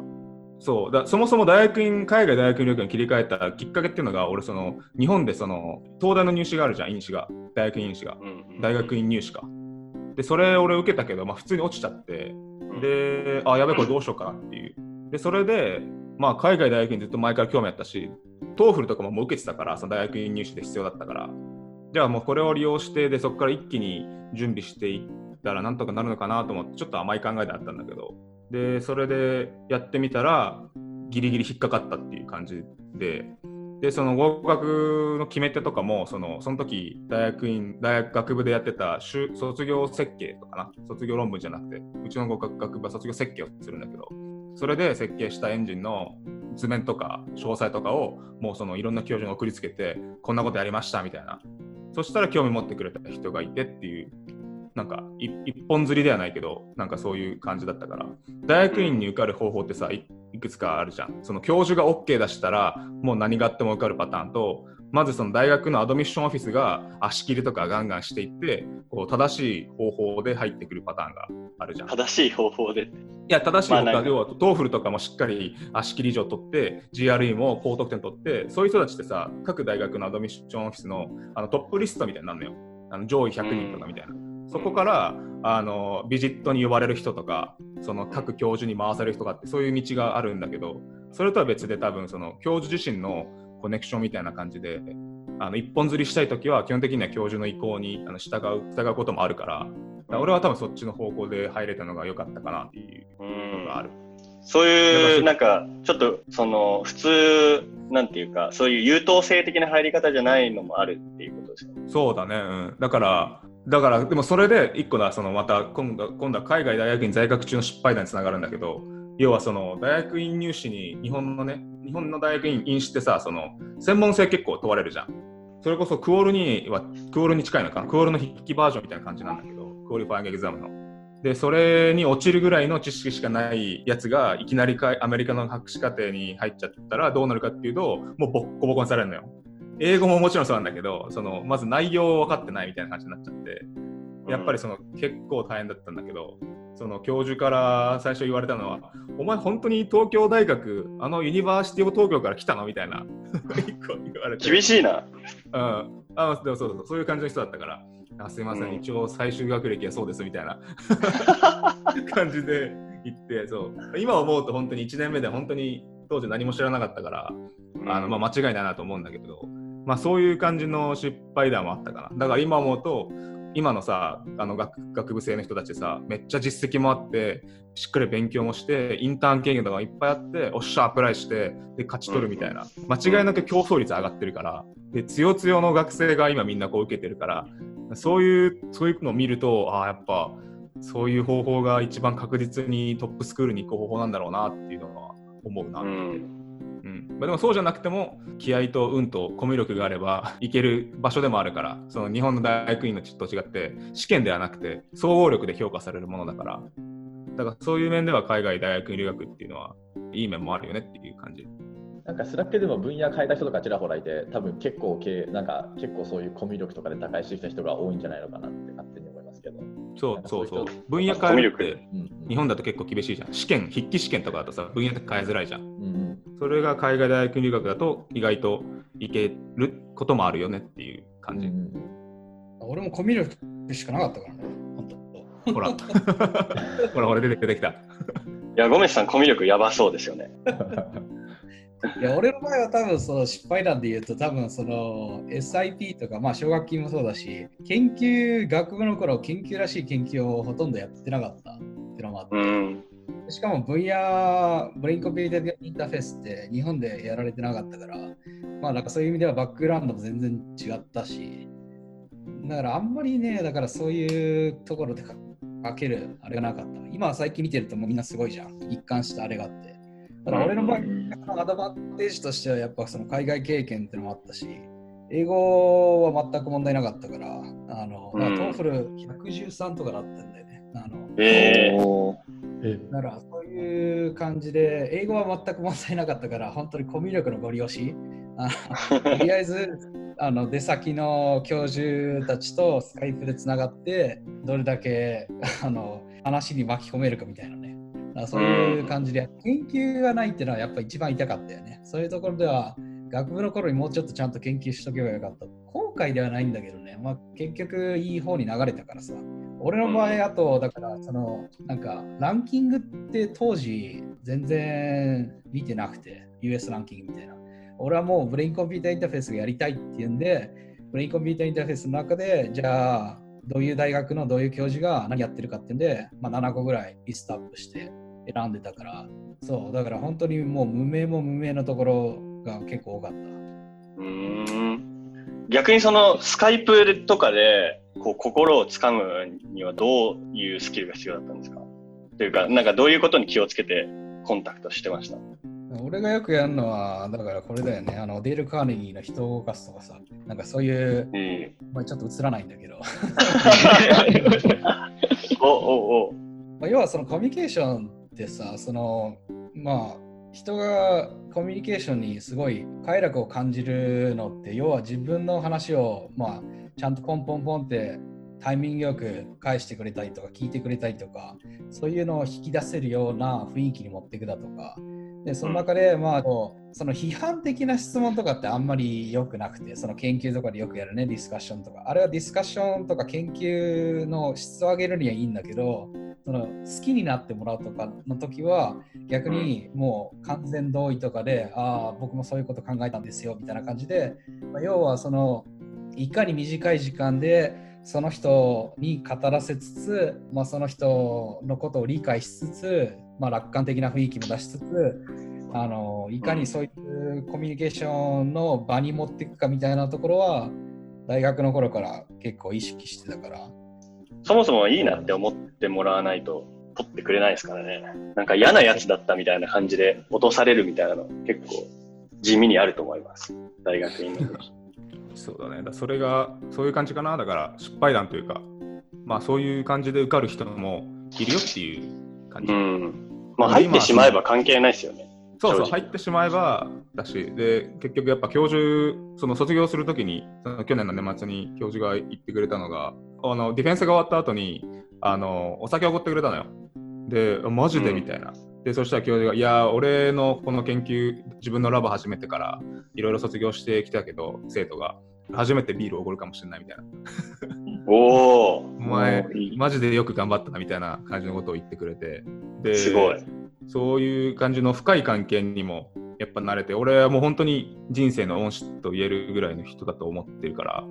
そう。だそもそも大学院海外大学院留学に切り替えたきっかけっていうのが俺その日本でその東大の入試があるじゃん院試が。大学院院試が。うんうん大学院入試か。でそれ俺受けたけど、まあ、普通に落ちちゃって。うん。で、あ、やべえ、これどうしようかなっていう。で、それで、まあ、海外大学にずっと前から興味あったし、 TOEFL とかももう受けてたから、その大学院入試で必要だったから、じゃあもうこれを利用して、で、そこから一気に準備していったらなんとかなるのかなと思って、ちょっと甘い考えであったんだけど、で、それでやってみたら、ギリギリ引っかかったっていう感じで、で、その合格の決め手とかも、そのその時大学院、大学学部でやってた卒業設計とかな、卒業論文じゃなくて、うちの合格学部は卒業設計をするんだけど、それで設計したエンジンの図面とか詳細とかを、もうそのいろんな教授に送りつけて、こんなことやりましたみたいな。そしたら興味持ってくれた人がいてっていう、なんか一本釣りではないけど、なんかそういう感じだったから、大学院に受かる方法ってさ、いいくつかあるじゃん。その教授が OK 出したら、もう何があっても受かるパターンと、まずその大学の admission office が足切りとかガンガンしていって、こう正しい方法で入ってくるパターンがあるじゃん。い正しい方法で。や、正しい方法は、まあ要は TOEFL とかもしっかり足切り以上取って、GRE も高得点取って、そういう人たちってさ、各大学の admission office のあのトップリストみたいになるのよ。あの上位100人とかみたいな。そこからあのビジットに呼ばれる人とか、その各教授に回される人があって、そういう道があるんだけど、それとは別で多分その教授自身のコネクションみたいな感じで、あの一本釣りしたいときは基本的には教授の意向にあの従う従うこともあるから、だから俺は多分そっちの方向で入れたのが良かったかなっていううんのがある。そういう、だなんか、ちょっと、その、普通、なんていうか、そういう優等生的な入り方じゃないのもあるっていうことですか？そうだね、うん。だから、だから、でもそれで一個だ、そのまた今度今度は海外大学院在学中の失敗談につながるんだけど、要はその大学院入試に日本のね、日本の大学院院試ってさ、その専門性結構問われるじゃん。それこそ qual には、 qual に近いのか？な、 qual の筆記バージョンみたいな感じなんだけど、 qualifying exam の。で、それに落ちるぐらいの知識しかないやつが、いきなりかアメリカの博士課程に入っちゃったらどうなるかっていうと、もうボッコボコにされるのよ。英語ももちろんそうなんだけど、そのまず内容を分かってないみたいな感じになっちゃって、やっぱりその結構大変だったんだけど、その教授から最初言われたのは、お前本当に東京大学、あのユニバーシティオブ東京から来たの？みたいな、言われて。厳しいな。うん、あでもそうそうそう。いう感じの人だったから、あすいません、うん。一応最終学歴はそうですみたいな。感じで言って、そう。今思うと本当に1年目で本当に当時何も知らなかったから、あのまあ、間違いないなと思うんだけど、まあ、そういう感じの失敗談はあったかな。だから今思うと、今のさあの学学部生の人たちさめっちゃ実績もあってしっかり勉強もしてインターン経験とかいっぱいあっておっしゃアプライしてで勝ち取るみたいな、間違いなく競争率上がってるからで強強の学生が今みんなこう受けてるからそういうそういうのを見るとああやっぱそういう方法が一番確実にトップスクールに行く方法なんだろうなっていうのは思うな。うん。うんまあ、でもそうじゃなくても気合と運とコミュ力があれば行ける場所でもあるからその日本の大学院のと違って試験ではなくて総合力で評価されるものだからだからそういう面では海外大学院留学っていうのはいい面もあるよねっていう感じ。なんか Slack でも分野変えた人とかちらほらいて、多分結構なんか結構そういうコミュ力とかで打開してきた人が多いんじゃないのかなって勝手に思いますけど。そうそうそう。分野変えるって。日本だと結構厳しいじゃん。試験筆記試験とかだとさ分野変えづらいじゃん。うんうん。それが海外大学留学だと意外といけることもあるよねっていう感じ、うん俺もコミュ力しかなかったからね、本当。ほら。ほらほら出て出てきた。いや、ゴメスさん、コミュ力やばそうですよね。いや俺の場合は多分その失敗談で言うと多分その SIP とかまあ奨学金もそうだし研究学部の頃研究らしい研究をほとんどやってなかったっていうのもあって、うん。しかも分野ブレインコピューターインターフェースって日本でやられてなかったからまあなんかそういう意味ではバックグラウンドも全然違ったしだからあんまりねだからそういうところでかかけるあれがなかった。今は最近見てるともうみんなすごいじゃん。一貫したあれがあってただ俺の場合アドバンテージとしてはやっぱその海外経験っていうのもあったし、英語は全く問題なかったから、あの、うんだから TOEFL 113とかだったんだよね。あのえー、だからそういう感じで、英語は全く問題なかったから、本当にコミュ力のゴリ押し、とりあえずあの出先の教授たちと Skype でつながって、どれだけあの話に巻き込めるかみたいなね。そういう感じで、研究がないっていうのはやっぱ一番痛かったよね。そういうところでは、学部の頃にもうちょっとちゃんと研究しとけばよかった。後悔ではないんだけどね、まあ、結局いい方に流れたからさ。俺の場合、あと、だから、その、なんか、ランキングって当時、全然見てなくて、US ランキングみたいな。俺はもうブレインコンピューターインターフェースがやりたいっていうんで、ブレインコンピューターインターフェースの中で、じゃあ、どういう大学のどういう教授が何やってるかっていうんで、まあ、7個ぐらいリストアップして選んでたから、そう、だから本当にもう無名も無名のところが結構多かった。うーん。逆にそのスカイプとかでこう心をつかむにはどういうスキルが必要だったんですか？というか、なんかどういうことに気をつけてコンタクトしてました？俺がよくやるのは、だからこれだよね、あのデール・カーネギーの人を動かすとかさ、なんかそういう、えまあ、ちょっと映らないんだけど、おおおまあ要はそのコミュニケーションってさ、その、まあ、人がコミュニケーションにすごい快楽を感じるのって、要は自分の話を、まあ、ちゃんとポンポンポンってタイミングよく返してくれたりとか聞いてくれたりとかそういうのを引き出せるような雰囲気に持っていくだとか。でその中で、まあ、その批判的な質問とかってあんまり良くなくてその研究とかでよくやるねディスカッションとか。あれはディスカッションとか研究の質を上げるにはいいんだけどその好きになってもらうとかの時は逆にもう完全同意とかで、ああ僕もそういうこと考えたんですよみたいな感じで、まあ要はそのいかに短い時間でその人に語らせつつ、まあ、その人のことを理解しつつ、まあ、楽観的な雰囲気も出しつつあのいかにそういうコミュニケーションの場に持っていくかみたいなところは大学の頃から結構意識してたから。そもそもいいなって思ってもらわないと取ってくれないですからね。なんか嫌なやつだったみたいな感じで落とされるみたいなの結構地味にあると思います。大学院の時。そうだね。だそれが、そういう感じかな。だから、失敗談というか、まあ、そういう感じで受かる人もいるよっていう感じ。うん。まあ入ってしまえば関係ないですよね。そうそう、入ってしまえばだし、で、結局やっぱ教授、その卒業するときに、その去年の年末に教授が言ってくれたのが、あのディフェンスが終わった後にあのお酒をおごってくれたのよ。で、マジで？うんみたいな。で、そしたら教授が、いや、俺のこの研究、自分のラボ始めてから、いろいろ卒業してきたけど、生徒が、初めてビールをおごるかもしれないみたいな。お お。お前マジでよく頑張ったなみたいな感じのことを言ってくれて。ですごい。そういう感じの深い関係にもやっぱ慣れて、俺はもう本当に人生の恩師と言えるぐらいの人だと思ってるから、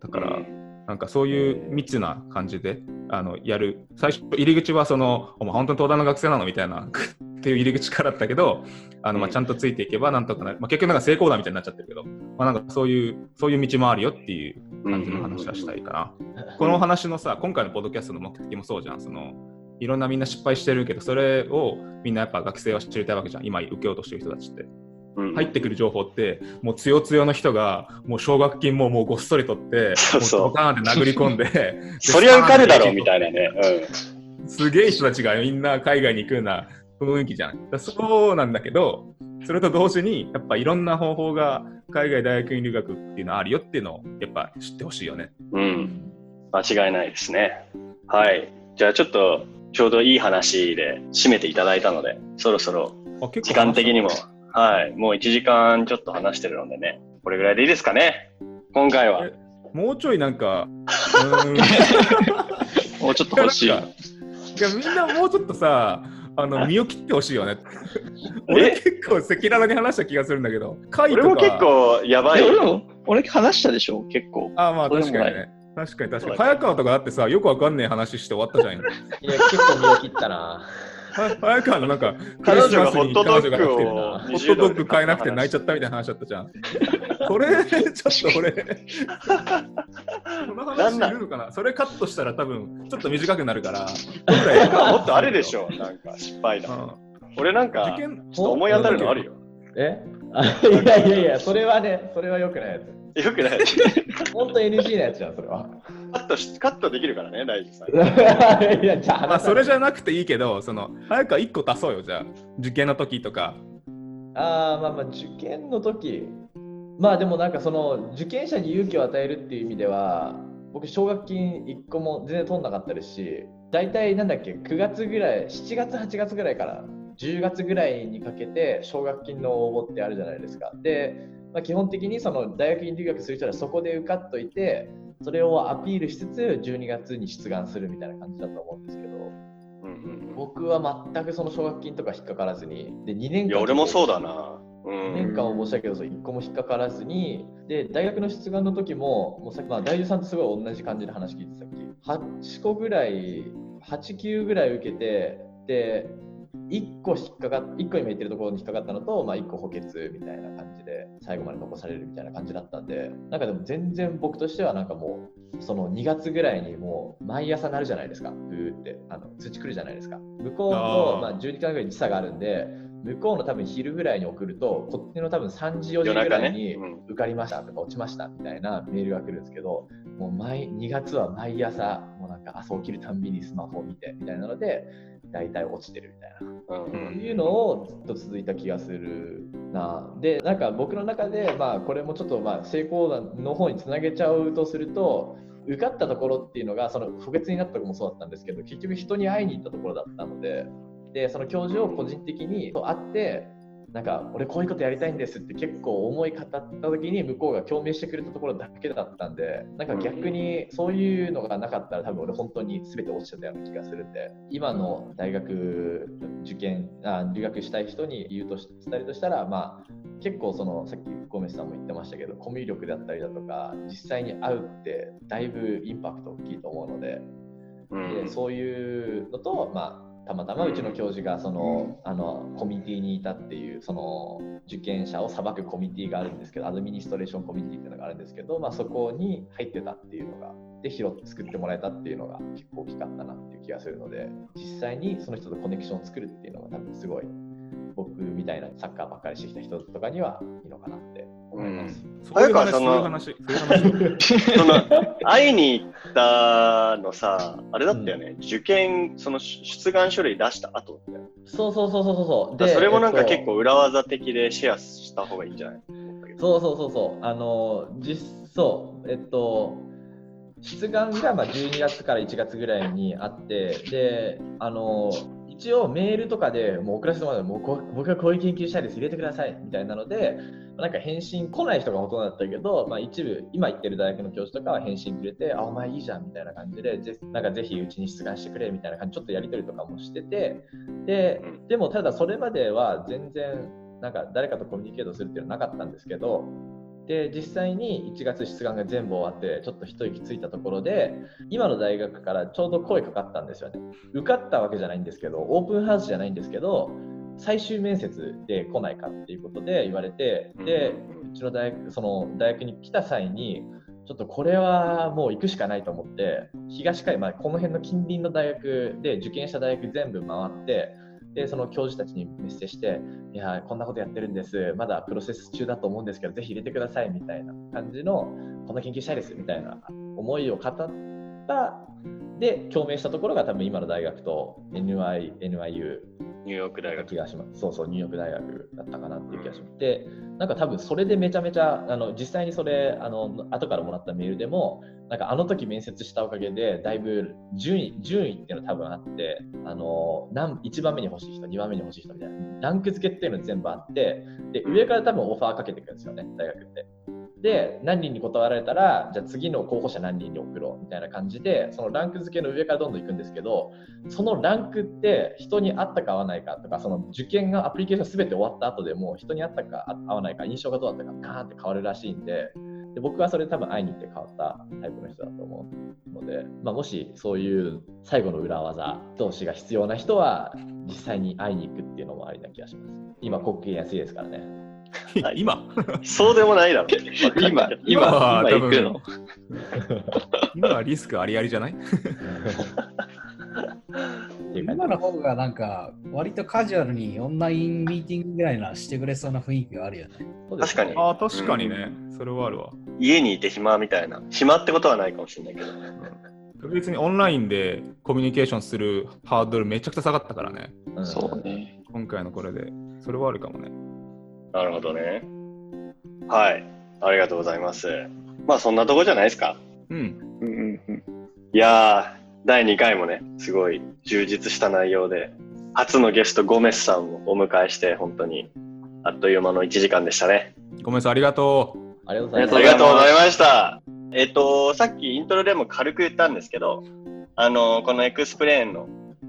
だから、うんなんかそういう密な感じであのやる。最初入り口はそのお前本当に東大の学生なのみたいなっていう入り口からだったけどあのまあちゃんとついていけばなんとかなる、まあ、結局なんか成功だみたいになっちゃってるけど、まあ、なんかそういうそういう道もあるよっていう感じの話はしたいかな。この話のさ今回のポッドキャストの目的もそうじゃん。そのいろんなみんな失敗してるけどそれをみんなやっぱ学生は知りたいわけじゃん今受けようとしてる人たちって。うん入ってくる情報って、もう強強の人が、もう奨学金ももうごっそり取って、そうそうもドカーンって殴り込んで、そりゃ受かるだろうみいたいなね。な。すげえ人たちがみんな海外に行くような雰囲気じゃん。そうなんだけど、それと同時に、やっぱいろんな方法が海外大学院留学っていうのはあるよっていうのを、やっぱ知ってほしいよね。うん。うん。間違いないですね。はい。じゃあちょっと、ちょうどいい話で締めていただいたので、そろそろ時間的にも、はい。もう1時間ちょっと話してるのでね、これぐらいでいいですかね。今回は。もうちょいなんか、うーんもうちょっと欲しい。いやみんなもうちょっとさ、あの身を切ってほしいよね。俺結構赤裸々に話した気がするんだけど、俺も結構やばいえ。俺も、俺話したでしょ結構。あまあ確かにね。確かに確かに。早川とかだってさ、よくわかんねえ話して終わったじゃん。今いや、結構身を切ったな。は早川のなんか、彼女がホットドッグマスに彼女が来てをホッ20トドッグ買えなくて泣いちゃったみたいな話だったじゃん。これ、ちょっと俺、この話いるのかな？それカットしたら多分、ちょっと短くなるから、もっとあるでしょ、なんか失敗う談。ん俺なんか、ちょっと思い当たるのあるよ。え？あいやいやいや、それはね、それは良くないやつ。よくない。本当 NG なやつじゃん、それは。カットし、カットできるからね、大事さん。いや、じゃあ、まあそれじゃゃなくていいけど、その早川1個足そうよ、じゃあ。受験の時とか。あーまあまあ、受験の時まあでもなんかその受験者に勇気を与えるっていう意味では、僕、奨学金1個も全然取んなかったですし、大体なんだっけ、9月ぐらい、7月、8月ぐらいから10月ぐらいにかけて奨学金の応募ってあるじゃないですか。で、まあ、基本的にその大学に留学する人はそこで受かっといて、それをアピールしつつ12月に出願するみたいな感じだと思うんですけど、うんうん僕は全くその奨学金とか引っかからずに、で2年間や、俺もそうだな。う2年ん。間応募したけど、そう1個も引っかからずに、で、大学の出願の時も、もうさっき、まあ、大樹さんとすごい同じ感じで話聞いてさっき、8個ぐらい、8、9ぐらい受けて、で、1個引っかかっ、1個今言ってるところに引っかかったのと、まあ、1個補欠みたいな感じで、最後まで残されるみたいな感じだったんで、なんかでも全然僕としては、なんかもう、その2月ぐらいにもう毎朝なるじゃないですか、ブーって、あの通知来るじゃないですか。向こうあと、ー。まあ、12間ぐらい時差があるんで、向こうの多分昼ぐらいに送ると、こっちの多分3時、4時ぐらいに受かりましたとか落ちましたみたいなメールが来るんですけど、もう毎2月は毎朝、もうなんか朝起きるたんびにスマホを見てみたいなので、大体落ちてるみたいな。うんうんっていうのをずっと続いた気がするな。で、なんか僕の中で、まあ、これもちょっとまあ成功の方につなげちゃうとすると、受かったところっていうのが、その補欠になったところもそうだったんですけど、結局人に会いに行ったところだったので、で、その教授を個人的に会って、なんか俺こういうことやりたいんですって結構思い語った時に向こうが共鳴してくれたところだけだったんでなんか逆にそういうのがなかったら多分俺本当に全て落ちてたような気がするんで今の大学受験あ留学したい人に言うとし伝えるとしたらまあ結構そのさっきゴメスさんも言ってましたけどコミュ力だったりだとか実際に会うってだいぶインパクト大きいと思うのでうん。でそういうのと、まあ、たまたまうちの教授がその、あのコミュニティにいたっていうその受験者を裁くコミュニティがあるんですけどアドミニストレーションコミュニティっていうのがあるんですけど、まあ、そこに入ってたっていうのがで拾って作ってもらえたっていうのが結構大きかったなっていう気がするので実際にその人とコネクションを作るっていうのが多分すごい僕みたいなサッカーばっかりしてきた人とかにはいいのかな。って思います。そういう話、そういう話、そういう話。その会いに行ったのさ、あれだったよね、受験、その出願書類出した後だよ。そうそうそうそうそうそう。だからそれもなんかえっと結構裏技的でシェアした方がいいんじゃない？そうそうそうそう。あの、実、そう、えっと、出願がまあ12月から1月ぐらいにあって、で、あの、一応メールとかでもう送らせてもらうも僕はこういう研究したいです、入れてください。みたいなので、なんか返信来ない人がほとんどだったけど、まあ、一部、今行ってる大学の教授とかは返信くれて、あ、お前いいじゃんみたいな感じで、ぜなんかぜひうちに出願してくれみたいな感じ、ちょっとやり取りとかもしてて、で、でもただそれまでは全然、なんか誰かとコミュニケートするっていうのはなかったんですけど、で実際に1月出願が全部終わってちょっと一息ついたところで今の大学からちょうど声かかったんですよね。受かったわけじゃないんですけどオープンハウスじゃないんですけど最終面接で来ないかっていうことで言われてでうちの大学その大学に来た際にちょっとこれはもう行くしかないと思って東海、まあ、この辺の近隣の大学で受験した大学全部回ってでその教授たちにメッセージしていやこんなことやってるんです。まだプロセス中だと思うんですけどぜひ入れてくださいみたいな感じのこんな研究したいですみたいな思いを語ったで共鳴したところが多分今の大学と NI NIU ニューヨーク大学。気がします。そうそう、ニューヨーク大学だったかなっていう気がします。で、なんか多分それでめちゃめちゃ、あの実際にそれ、あの後からもらったメールでも、なんかあの時面接したおかげで、だいぶ順位順位っていうの多分あって、あの何1番目に欲しい人、2番目に欲しい人みたいな、ランク付けっていうの全部あって、で上から多分オファーかけてくるんですよね、大学って。で、何人に断られたら、じゃあ次の候補者何人に送ろうみたいな感じで、そのランク付けの上からどんどん行くんですけど、そのランクって人に合ったか合わないかとか、その受験がアプリケーションすべて終わった後でも人に合ったか合わないか、印象がどうだったか、ガーンって変わるらしいんで、で僕はそれ多分会いに行って変わったタイプの人だと思うので、まあ、もしそういう最後の裏技同士が必要な人は実際に会いに行くっていうのもありな気がします。今、国慶安いですからね。はい今？そうでもないだろ。今、今今、は今行くの。今はリスクありありじゃない？今の方がなんか、割とカジュアルにオンラインミーティングぐらいなしてくれそうな雰囲気があるよね。確かに。ああ、確かにね。それはあるわ。家にいて暇みたいな。暇ってことはないかもしれないけど。確実にオンラインでコミュニケーションするハードルめちゃくちゃ下がったからね。うんそうね。今回のこれで。それはあるかもね。なるほどね。はい。ありがとうございます。まあそんなとこじゃないですか。うん。うんうんうん。いやー、第2回もね、すごい充実した内容で、初のゲストゴメスさんをお迎えして、本当にあっという間の1時間でしたね。ごめんなさい、ありがとありがとうございあます。りがとうございました。えっと、さっきイントロでも軽く言ったんですけど、あの、このエクスプレーンの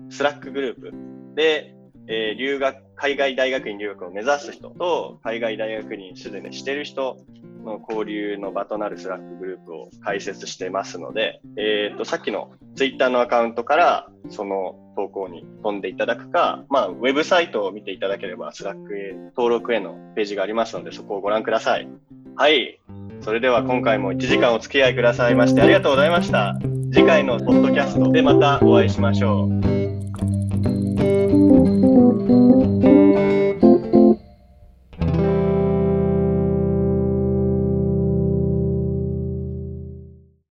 スラックグループで、えー留学、海外大学院留学を目指す人と、海外大学院すでにしてる人の交流の場となるスラックグループを開設してますので、えっと、さっきのツイッターのアカウントから、その投稿に飛んでいただくか、まあ、ウェブサイトを見ていただければ、スラックへ登録へのページがありますので、そこをご覧ください。はい。それでは今回も1時間お付き合いくださいましてありがとうございました。次回のポッドキャストでまたお会いしましょう。